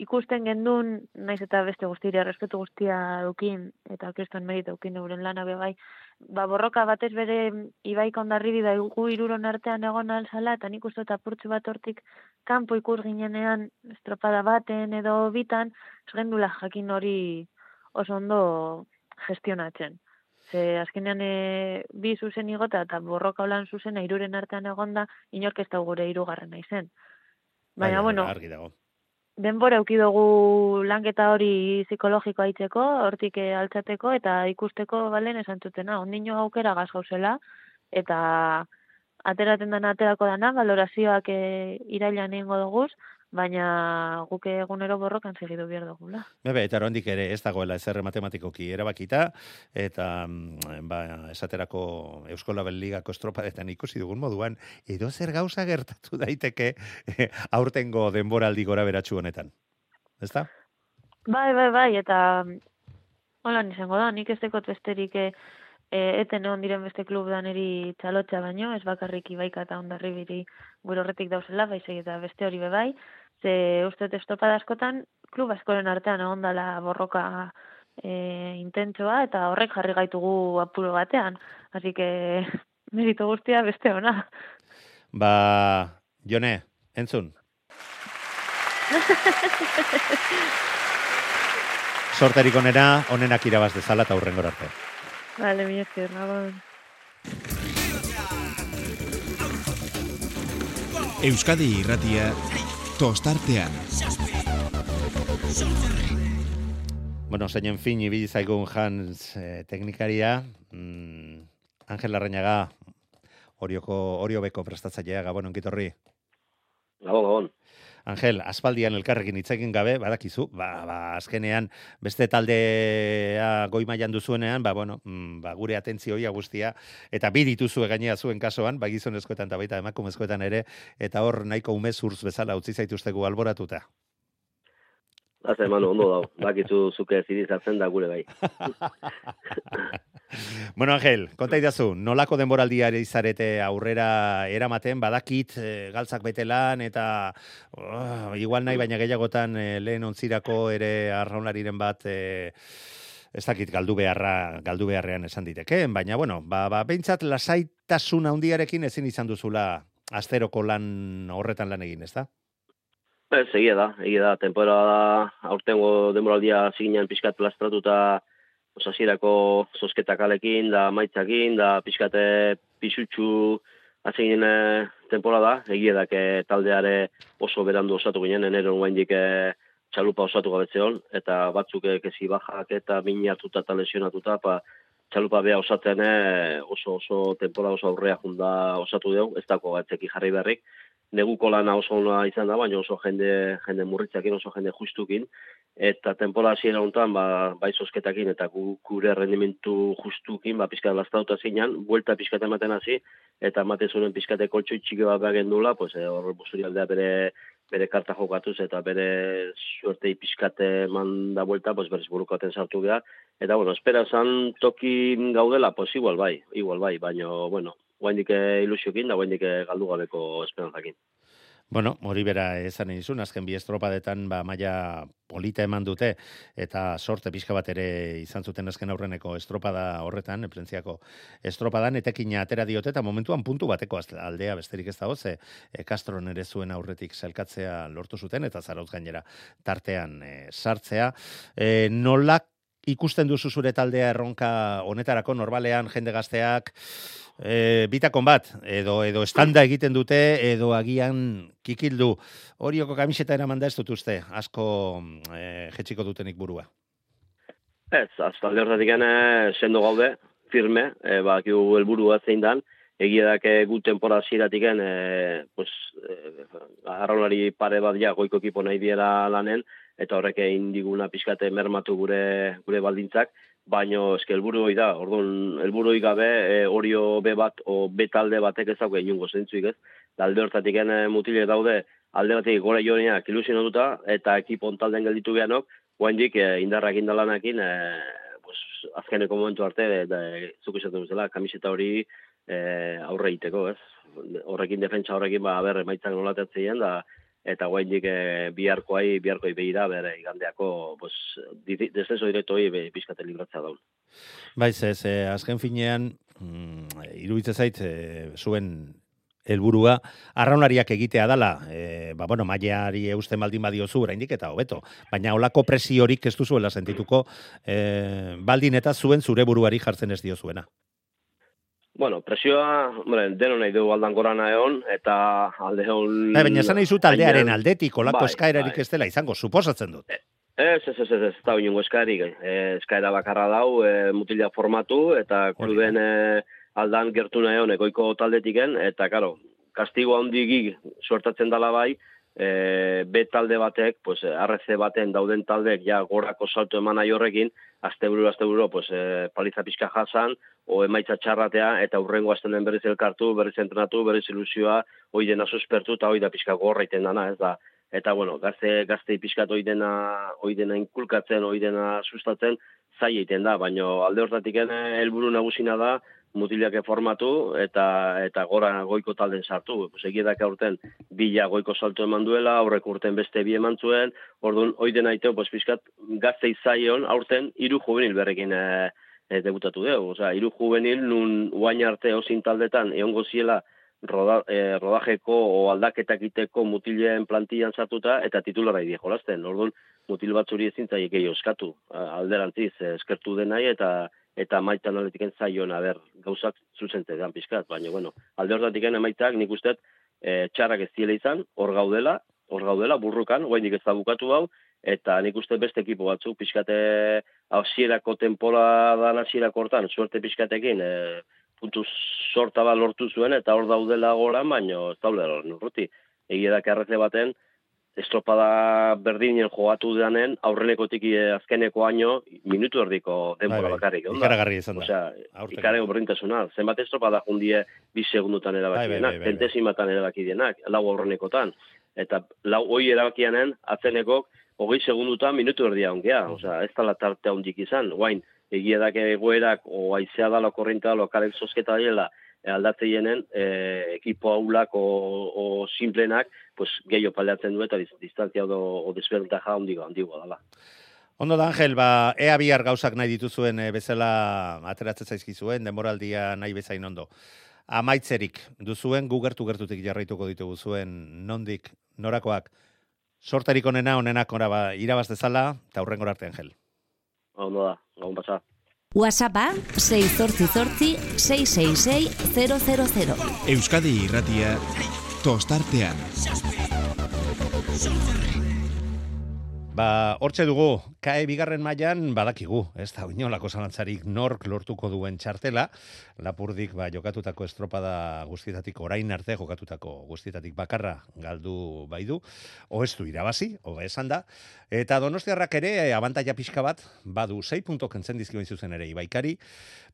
ikusten gendun, naiz eta beste guztia, respetu guztia dukin, eta kriston merita dukin euren lana bai, ba, borroka batez bere ibaik ondarri da gu iruron artean egon alzala, eta nik uste eta purtsu bat hortik kanpo ikus ginenean estropada baten edo bitan, zgendula jakin hori oso ondo gestionatzen. Ze azkenean e, bi zuzen igota eta borroka holan zuzena iruren artean egonda, inork ez da gure irugarren naizen. Baina, bueno, argi dago denbora auki dugu lanketa hori psikologikoa aitzeko, hortik eh, altzateko eta ikusteko balen esan zutena. Ondino aukera gaz gauzela eta ateraten dana aterako dana, valorazioak e, irailan egingo duguz, baina guke egunero borrokan segidu behar dugula. Bebe, eta rondik ere ez dagoela ezer matematikoki erabakita, eta mm, ba, esaterako Euskola Belligako estropadetan ikusi dugun moduan, edo zer gauza gertatu daiteke eh, aurtengo denboraldi gora beratxu honetan. Ez da? Bai, bai, bai, eta hola izango da, nik ez dekot besterik e, eten egon diren beste klub daneri txalotxa baino, ez bakarrik ibaika eta ondarri biri gure horretik dauzela, bai eta beste hori bebai, ze uste estopada askotan klub askoren artean egon dela borroka e, intentsoa eta horrek jarri gaitugu apuro batean. Así que <laughs> merito guztia beste ona. Ba, Jone, entzun. <laughs> Sorterik onena, onenak irabaz dezala eta hurrengor arte. Vale, mi esker. Euskadi irratia tostartean. Bueno, zeinen fin ibili zaigun Hans eh, teknikaria, mm, Angel Larrañaga, Orioko Oriobeko prestatzailea Gabon onkitorri. Gabon, gabon. Angel, aspaldian elkarrekin hitzekin gabe, badakizu, ba, ba, azkenean, beste taldea goi mailan duzuenean, ba, bueno, mm, ba, gure atentzioia guztia, eta bi dituzue gainea zuen kasoan, ba, gizonezkoetan eta baita emakumezkoetan ere, eta hor nahiko umez urz bezala utzi zaituztegu alboratuta. Haze, eman ondo dau, bakizu zuke zirizatzen da gure bai. <laughs> bueno, Angel, konta idazu, nolako denboraldia izarete aurrera eramaten, badakit eh, galtzak betelan, eta oh, igual nahi baina gehiagotan eh, lehen ontzirako ere arraunlariren bat eh, ez dakit galdu beharra, galdu beharrean esan ditekeen, baina bueno, ba, ba, behintzat lasaitasun handiarekin ezin izan duzula asteroko lan horretan lan egin, ez da? Ez, egia da, egia da, temporada aurtengo denboraldia ziginan pixkat plastratuta osasierako zosketak alekin, da maitzakin, da pixkate pisutxu atzegin e, temporada, egia da, que taldeare oso berandu osatu ginen, enero nuaindik e, txalupa osatu gabetze hon, eta batzuk e, kezi bajak eta mini hartuta eta lesionatuta, pa, txalupa beha osatzen e, oso oso temporada oso aurrea junda osatu dugu, ez dako gatzeki jarri beharrik, neguko lana oso ona izan da, baina oso jende, jende murritzakin, oso jende justukin, eta tempola hasiera hontan ba bai sosketakin eta gu, gure rendimentu justukin ba pizka lastauta zeinan vuelta pizka ematen hasi eta ematen zuen pizkate koltxo txiki bat bagendula pues eh, hor aldea bere bere karta jokatuz eta bere suerte pizkate manda vuelta pues berriz burukaten sartu gea eta bueno espera san tokin gaudela pues igual bai igual bai baino bueno guaindik ilusiokin da guaindik galdu gabeko esperantzakin Bueno, hori bera esan izun, azken bi estropadetan ba, maia polita eman dute, eta sorte pixka bat ere izan zuten azken aurreneko estropada horretan, eplentziako estropadan, etekin atera diote, eta momentuan puntu bateko aldea besterik ez da hoze, e, Castro nere zuen aurretik zelkatzea lortu zuten, eta zarauz gainera tartean e, sartzea. E, nolak ikusten duzu zure taldea erronka honetarako, normalean jende gazteak, e, bitakon bat, edo edo estanda egiten dute, edo agian kikildu. Horioko kamiseta eraman da ez dut uste, asko e, jetxiko dutenik burua. Ez, aztalde horretik sendo gaude, firme, e, bak helburua zein dan, egia dake gut tempora ziratik e, pues, e, pare bat ja goiko ekipo nahi diera lanen, eta horrek egin diguna pixkate mermatu gure gure baldintzak, baino eske helburu hori da. Orduan helburu gabe e, orio be bat o be talde batek ez dauke inungo zentzuik, ez? Talde hortatik ene mutile daude alde batetik gora joaneak ilusionatuta eta ekipon talden gelditu behanok, oraindik e, indarrak indalanakin e, pues azkeneko momentu arte da zuk esaten duzela kamiseta hori e, aurre egiteko, ez? Horrekin defentsa horrekin ba ber emaitzak nolatetzen da eta guainik e, biharkoai, biharkoi behira, bere igandeako, pues, descenso directo hori be, pizkate libratza daun. Baiz, ez, eh, azken finean, mm, iruditza zait, eh, zuen helburua arraunariak egitea dala, e, ba, bueno, maiari eusten baldin badiozu, oraindik eta hobeto. Baina olako presiorik ez duzuela sentituko, e, baldin eta zuen zure buruari jartzen ez diozuena. Bueno, presioa, bueno, deno nahi du aldan gorana egon, eta alde hon... Bai, baina esan nahi zut aldearen aldetik, olako bai, eskaerarik bai. ez dela izango, suposatzen dut. Ez, ez, ez, ez, ez, ez, ez, eskaerik, eh, eskaera bakarra dau, e, mutila formatu, eta kluden e, aldan gertu nahi hon, ekoiko taldetiken, eta, karo, kastigo handigi suertatzen dala bai, e, B talde batek, pues, RC baten dauden taldeek ja gorako salto eman nahi horrekin, azte buru, azte buru, pues, e, paliza pixka jasan, o emaitza txarratea, eta urrengo azten den berriz elkartu, berriz entrenatu, berriz ilusioa, hoi dena suspertu, eta hoi da pixka gorra dana, ez da. Eta, bueno, gazte, gazte pixkat hoi dena, hoi dena inkulkatzen, hoi dena sustatzen, zai egiten da, baina alde hortatik helburu nagusina da, mutilak formatu eta eta gora goiko talden sartu. Pues egiedak aurten bila goiko salto eman duela, aurrek urten beste bi eman zuen, orduan oiden aiteo, pues pizkat gazte izaion aurten hiru juvenil berrekin e, e, debutatu dugu. Osea, hiru juvenil nun uain arte osin taldetan egongo ziela roda, e, rodajeko o aldaketak iteko mutileen plantillan sartuta eta titulara die jolasten. Orduan mutil batzuri ezin zaiek gehi oskatu. Alderantziz eskertu denai eta eta maita analitiken zaion ber gauzak zuzente dan pizkat, baina bueno, alde hortatik emaitzak nik uste e, txarrak ez diela izan, hor gaudela, hor gaudela burrukan, oraindik ez da bukatu hau eta nik uste beste ekipo batzu pizkate hasierako temporada hasierako hortan suerte pizkatekin e, puntu sorta bat lortu zuen, eta hor daudela gora, baino ez daudela nurruti. Egia da baten, estropada berdinen jogatu deanen, aurrenekotik eh, azkeneko año, minutu erdiko denbora bai, bai. bakarrik. Ikaragarri izan da. Osea, ikarego berdintasuna. Zenbat estropada jundie bi segundutan erabakienak, bai, bai, erabaki dienak, lau aurrenekotan. Eta lau hoi erabakianen, atzenekok, hogei segundutan minutu erdia ongea. Osea, ez tala tartea hondik izan. Guain, egia da egoerak o aizea da korrenta lo karek sosketa dela e, aldatzeien e, ekipo aulak o, o simplenak pues gehiago paleatzen du eta distantzia o, o desberdintaja handigo handigo dela Ondo da, Angel, ba, ea bihar gauzak nahi dituzuen e, bezala ateratzen zaizkizuen, demoraldia nahi bezain ondo. Amaitzerik, duzuen gugertu gertutik jarraituko ditugu zuen nondik norakoak sortarik onena onenak ora ba, irabaz dezala, eta hurren arte, Angel. Ondo da, gabon pasa. WhatsAppa 6 zortzi zortzi Euskadi irratia tostartean. Ba, hortxe dugu, kae bigarren mailan badakigu, ez da, inolako zalantzarik nork lortuko duen txartela, lapurdik ba, jokatutako estropada guztietatik orain arte jokatutako guztietatik bakarra galdu bai du, o ez du irabazi, o esan da, eta donostiarrak ere abantaia pixka bat, badu 6 punto kentzen dizkio zuzen ere ibaikari,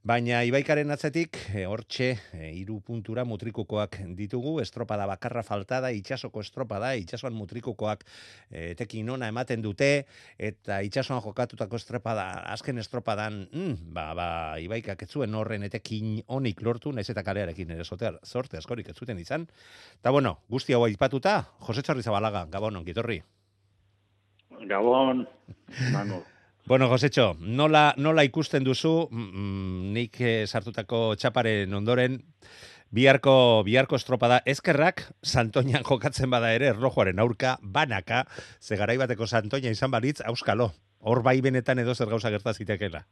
Baina Ibaikaren atzetik, e, hortxe, e, iru puntura mutrikukoak ditugu, estropada bakarra faltada, itxasoko estropada, itxasoan mutrikukoak e, tekin ona ematen dute, eta itxasoan jokatutako estropada, azken estropadan, mm, ba, ba, Ibaikak etzuen horren etekin onik lortu, naiz eta kalearekin ere zotear, sorte askorik ez zuten izan. Ta bueno, guzti hau aipatuta, Jose Txarri Zabalaga, Gabon, ongitorri. Gabon, <laughs> Manu. Bueno, Josecho, nola, nola ikusten duzu, mm, mm nik eh, sartutako txaparen ondoren, biharko, biharko estropada, ezkerrak, Santoñan jokatzen bada ere, erlojuaren aurka, banaka, ze bateko Santoña izan balitz, auskalo, hor bai benetan edo zer gauza gertaz itekela.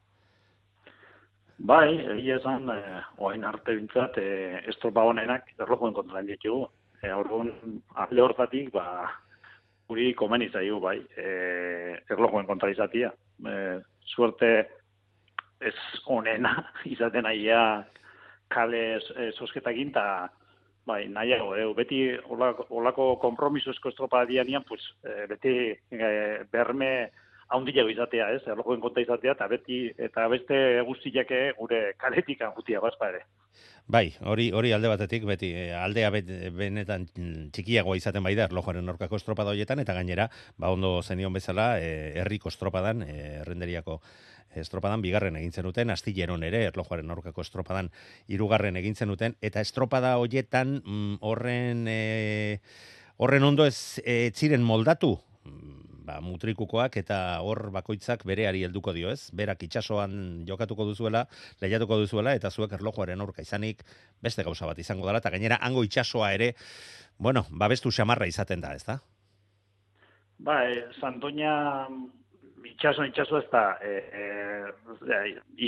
Bai, egia esan, eh, oain arte bintzat, eh, estropa honenak erlojuen kontra ditugu. Eh, Orduan, alde hortatik, ba, guri komeni zaigu, bai, eh, erlojuen kontra izatia e, suerte ez onena <laughs> izaten aia kale e, sosketa ginta bai, nahiago, eh? beti olako, olako kompromiso esko estropa dianian, pues, e, beti e, berme haundiago izatea, ez, erlojoen konta izatea, eta beti, eta beste guztiak gure kaletik angutia bazpa ere. Bai, hori hori alde batetik beti aldea benetan txikiagoa izaten bai da erlojoaren aurkako estropada hoietan eta gainera ba ondo zenion bezala e, herriko estropadan e, errenderiako estropadan bigarren egin zenuten astilleron ere erlojoaren aurkako estropadan hirugarren egin zenuten eta estropada hoietan mm, horren e, horren ondo ez e, ziren moldatu ba, mutrikukoak eta hor bakoitzak bereari helduko dio, ez? Berak itsasoan jokatuko duzuela, lehiatuko duzuela eta zuek erlojuaren aurka izanik beste gauza bat izango dela eta gainera hango itsasoa ere, bueno, babestu xamarra izaten da, ezta? Ba, e, Santoña itxaso itxaso ez da e, e,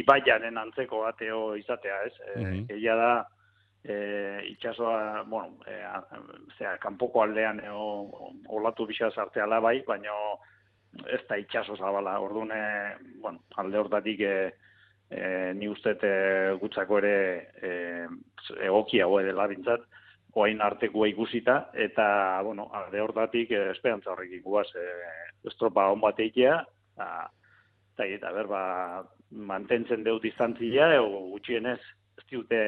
ibaianen antzeko bateo izatea, ez? E, da, e, itxasoa, bueno, e, zera, kanpoko aldean e, olatu bisa sarteala bai, baina ez da itxaso zabala, orduan, bueno, alde hortatik e, e, ni uste e, gutzako ere e, egokia hoe dela bintzat, oain arteko ikusita, eta, bueno, alde hortatik e, esperantza horrekin guaz, e, estropa hon bat eitea, eta, eta, berba, mantentzen deu distantzia, o gutxienez, ez diute,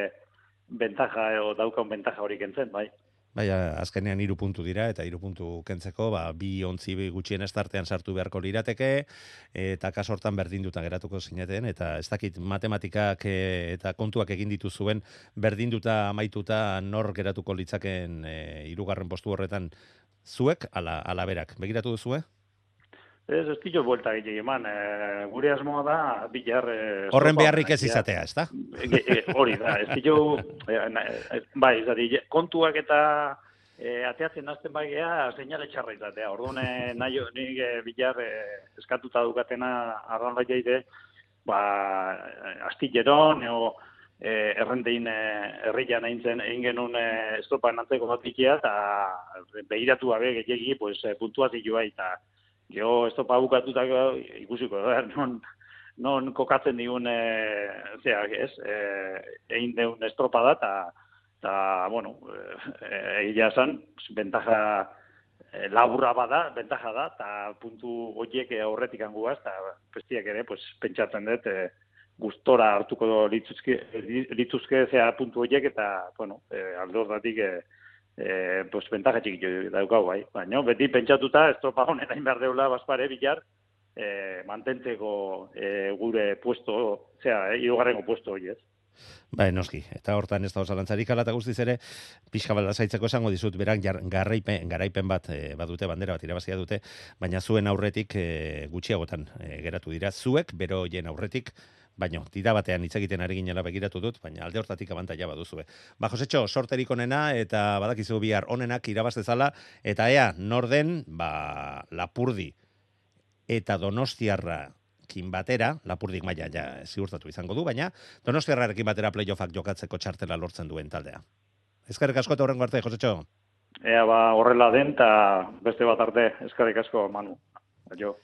bentaja o daukan bentaja hori kentzen, bai. Bai, azkenean hiru puntu dira eta hiru puntu kentzeko, ba bi ontzi gutxien estartean sartu beharko lirateke eta kaso hortan berdinduta geratuko zineten eta ez dakit matematikak eh, eta kontuak egin dituzuen berdinduta amaituta nor geratuko litzaken e, hirugarren postu horretan zuek ala ala berak. Begiratu duzu, Ez, ez dito buelta gehiagin eman, e, gure asmoa da, bilar... E, Horren beharrik ez izatea, ez da? E, hori da, ez e, bai, ez kontuak eta e, ateatzen azten bai geha, seinale txarra izatea. Orduan, e, nahi, nik e, bilar e, eskatuta dukatena arran bai jaide, ba, astilleron, eo, e, errendein e, herrian egin zen, egin genuen e, estropa nantzeko bat ikia, eta behiratu gabe gehiagi, pues, puntuazioa eta Jo, ez topa bukatutak ikusiko, <laughs> da, non, non kokatzen digun, e, zera, ez, e, egin deun estropa da, eta, eta, bueno, e, egia esan, bentaja e, laburra bada, bentaja da, eta puntu horiek aurretik anguaz, eta pestiak ere, pues, pentsatzen dut, e, gustora hartuko lituzke, lituzke zea puntu horiek, eta, bueno, e, aldo horretik, e, e, pues, bentaja txikitxo daukau, bai. Baina, beti pentsatuta, estropa honen hain behar deula baspare bilar, e, mantenteko e, gure puesto, zera, e, irugarrengo puesto hori ez. Bai, noski, eta hortan ez da osalantzarik ala eta guztiz ere, pixka balda zaitzeko esango dizut, berak garraipen, garaipen bat e, badute, bandera bat irabazia dute, baina zuen aurretik e, gutxiagotan e, geratu dira, zuek, bero jen aurretik, baino, tira batean hitz egiten ari ginela begiratu dut, baina alde hortatik abantaia baduzue. Ba, Josetxo, sorterik onena eta badakizu bihar onenak irabaz dezala, eta ea, norden, ba, lapurdi eta donostiarra kin batera, lapurdik maila ja ziurtatu izango du, baina donostiarrarekin batera playoffak jokatzeko txartela lortzen duen taldea. Ezkarrik asko eta horrengo arte, Josetxo? Ea, ba, horrela den, eta beste bat arte, ezkarrik asko, Manu. Aio.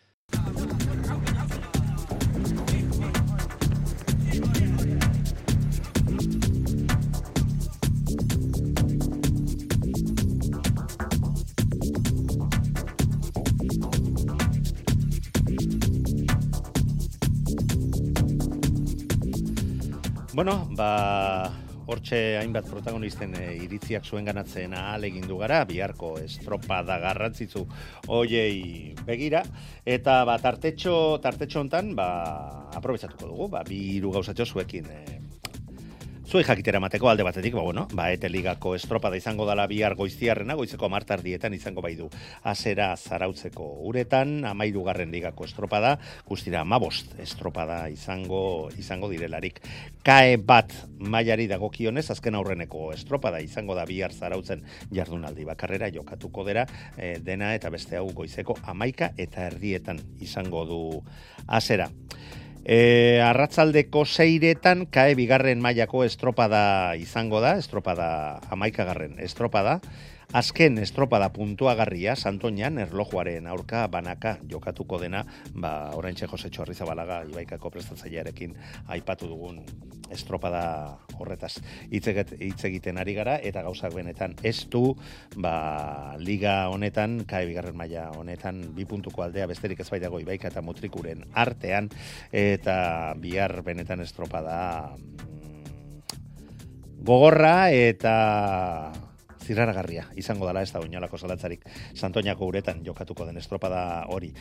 Bueno, ba, hortxe hainbat protagonisten e, iritziak zuen ganatzen ahal egin du gara, biharko estropa da garrantzitzu hoiei begira, eta ba, tartetxo, tartetxo hontan, ba, aprobetsatuko dugu, ba, bi iru gauzatxo zuekin e, Zuei jakitera mateko alde batetik, ba, bueno, ba, ete ligako estropada izango dala bihar goiztiarrena, goizeko martardietan izango bai du. Azera zarautzeko uretan, amairu garren ligako estropada, guztira amabost estropada izango izango direlarik. Kae bat mailari dagokionez, azken aurreneko estropada izango da bihar zarautzen jardunaldi bakarrera, jokatuko dera, e, dena eta beste hau goizeko amaika eta erdietan izango du azera. E, arratzaldeko seiretan kae bigarren mailako estropada izango da, estropada amaikagarren estropada, Azken estropada puntuagarria Santoñan erlojuaren aurka banaka jokatuko dena, ba oraintxe Jose Txorrizabalaga Ibaikako prestatzailearekin aipatu dugun estropada horretaz hitz egiten ari gara eta gauzak benetan ez du ba, liga honetan, kai bigarren maila honetan bi puntuko aldea besterik ez baitago Ibaika eta Mutrikuren artean eta bihar benetan estropada mm, gogorra eta zirraragarria izango dela ez da oinolako zalatzarik Santoñako uretan jokatuko den estropada hori.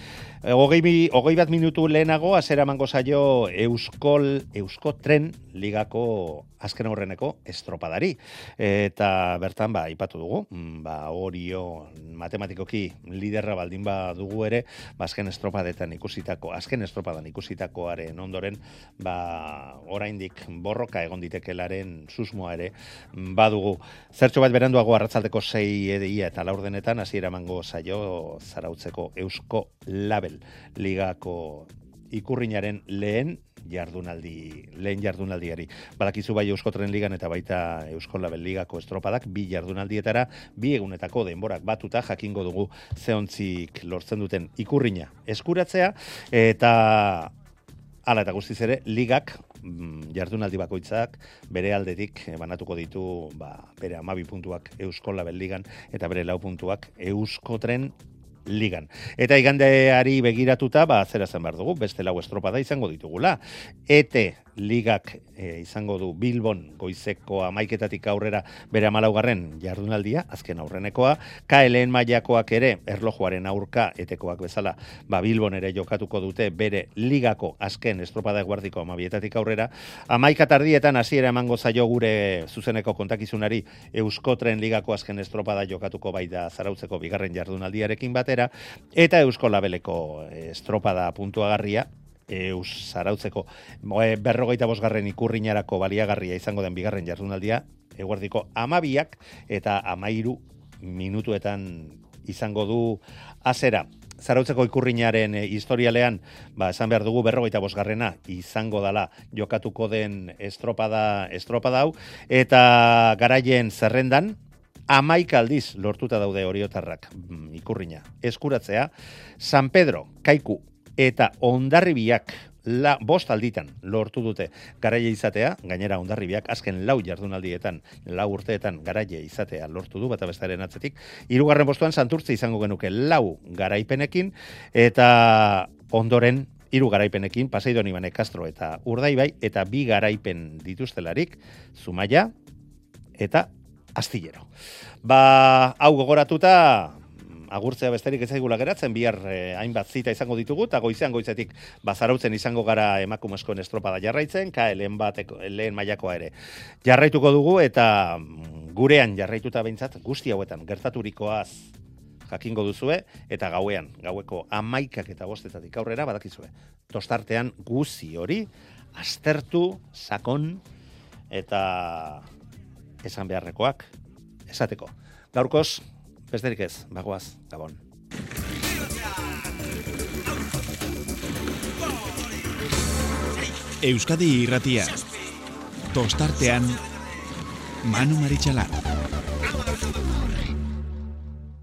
E, hogei, hogei bat minutu lehenago, azera mango zaio Euskol, Eusko Tren ligako azken aurreneko estropadari. Eta bertan, ba, ipatu dugu, mm, ba, horio matematikoki liderra baldin ba dugu ere, ba, azken estropadetan ikusitako, azken estropadan ikusitakoaren ondoren, ba, oraindik borroka egon ditekelaren susmoa ere badugu. Zertxo bat beranduago arratzaldeko sei edia eta laurdenetan, hasi eramango zaio zarautzeko Eusko Label ligako ikurrinaren lehen jardunaldi, lehen jardunaldiari. Badakizu bai Euskotren Ligan eta baita Euskal Label Ligako estropadak bi jardunaldietara, bi egunetako denborak batuta jakingo dugu zeontzik lortzen duten ikurrina eskuratzea, eta Hala eta guztiz ere, ligak mm, jardunaldi bakoitzak bere aldetik eh, banatuko ditu ba, bere amabi puntuak Eusko Label Ligan eta bere lau puntuak Euskotren ligan. Eta igandeari begiratuta, ba, zera zen behar dugu, beste lau estropada izango ditugula. Ete ligak e, izango du Bilbon goizeko amaiketatik aurrera bere amalaugarren jardunaldia, azken aurrenekoa, KLN mailakoak ere erlojuaren aurka etekoak bezala, ba Bilbon ere jokatuko dute bere ligako azken estropada guardiko amabietatik aurrera, amaikatardietan hasiera emango zaio gure zuzeneko kontakizunari Euskotren ligako azken estropada jokatuko bai da zarautzeko bigarren jardunaldiarekin batera, eta Eusko Labeleko estropada puntuagarria, eus zarautzeko e, berrogeita bosgarren ikurrinarako baliagarria izango den bigarren jardunaldia, eguerdiko amabiak eta amairu minutuetan izango du azera. Zarautzeko ikurrinaren e, historialean, ba, esan behar dugu berrogeita bosgarrena izango dala jokatuko den estropada, estropada hau, eta garaien zerrendan, amaik aldiz lortuta daude oriotarrak. Mm, ikurrina. Eskuratzea, San Pedro, Kaiku, eta ondarribiak la bost alditan lortu dute. Garaia izatea, gainera ondarribiak azken lau jardunaldietan, lau urteetan garaia izatea lortu du, bata bestaren atzetik, irugarren bostuan santurtze izango genuke lau garaipenekin, eta ondoren hiru garaipenekin, paseido nibane Castro eta urdaibai, eta bi garaipen dituztelarik, zumaia eta astillero. Ba, hau gogoratuta, agurtzea besterik ez zaigula geratzen, bihar eh, hainbat zita izango ditugu, eta goizean goizetik bazarautzen izango gara emakumezkoen estropada jarraitzen, lehen bateko, lehen mailakoa ere. Jarraituko dugu, eta mm, gurean jarraituta behintzat, guzti hauetan, gertaturikoaz jakingo duzue, eta gauean, gaueko amaikak eta bostetatik aurrera, badakizue. Tostartean guzi hori, aztertu, sakon, eta esan beharrekoak, esateko. Gaurkoz, Besterik ez, bagoaz, gabon. Euskadi irratia. Tostartean, Manu Maritxalar.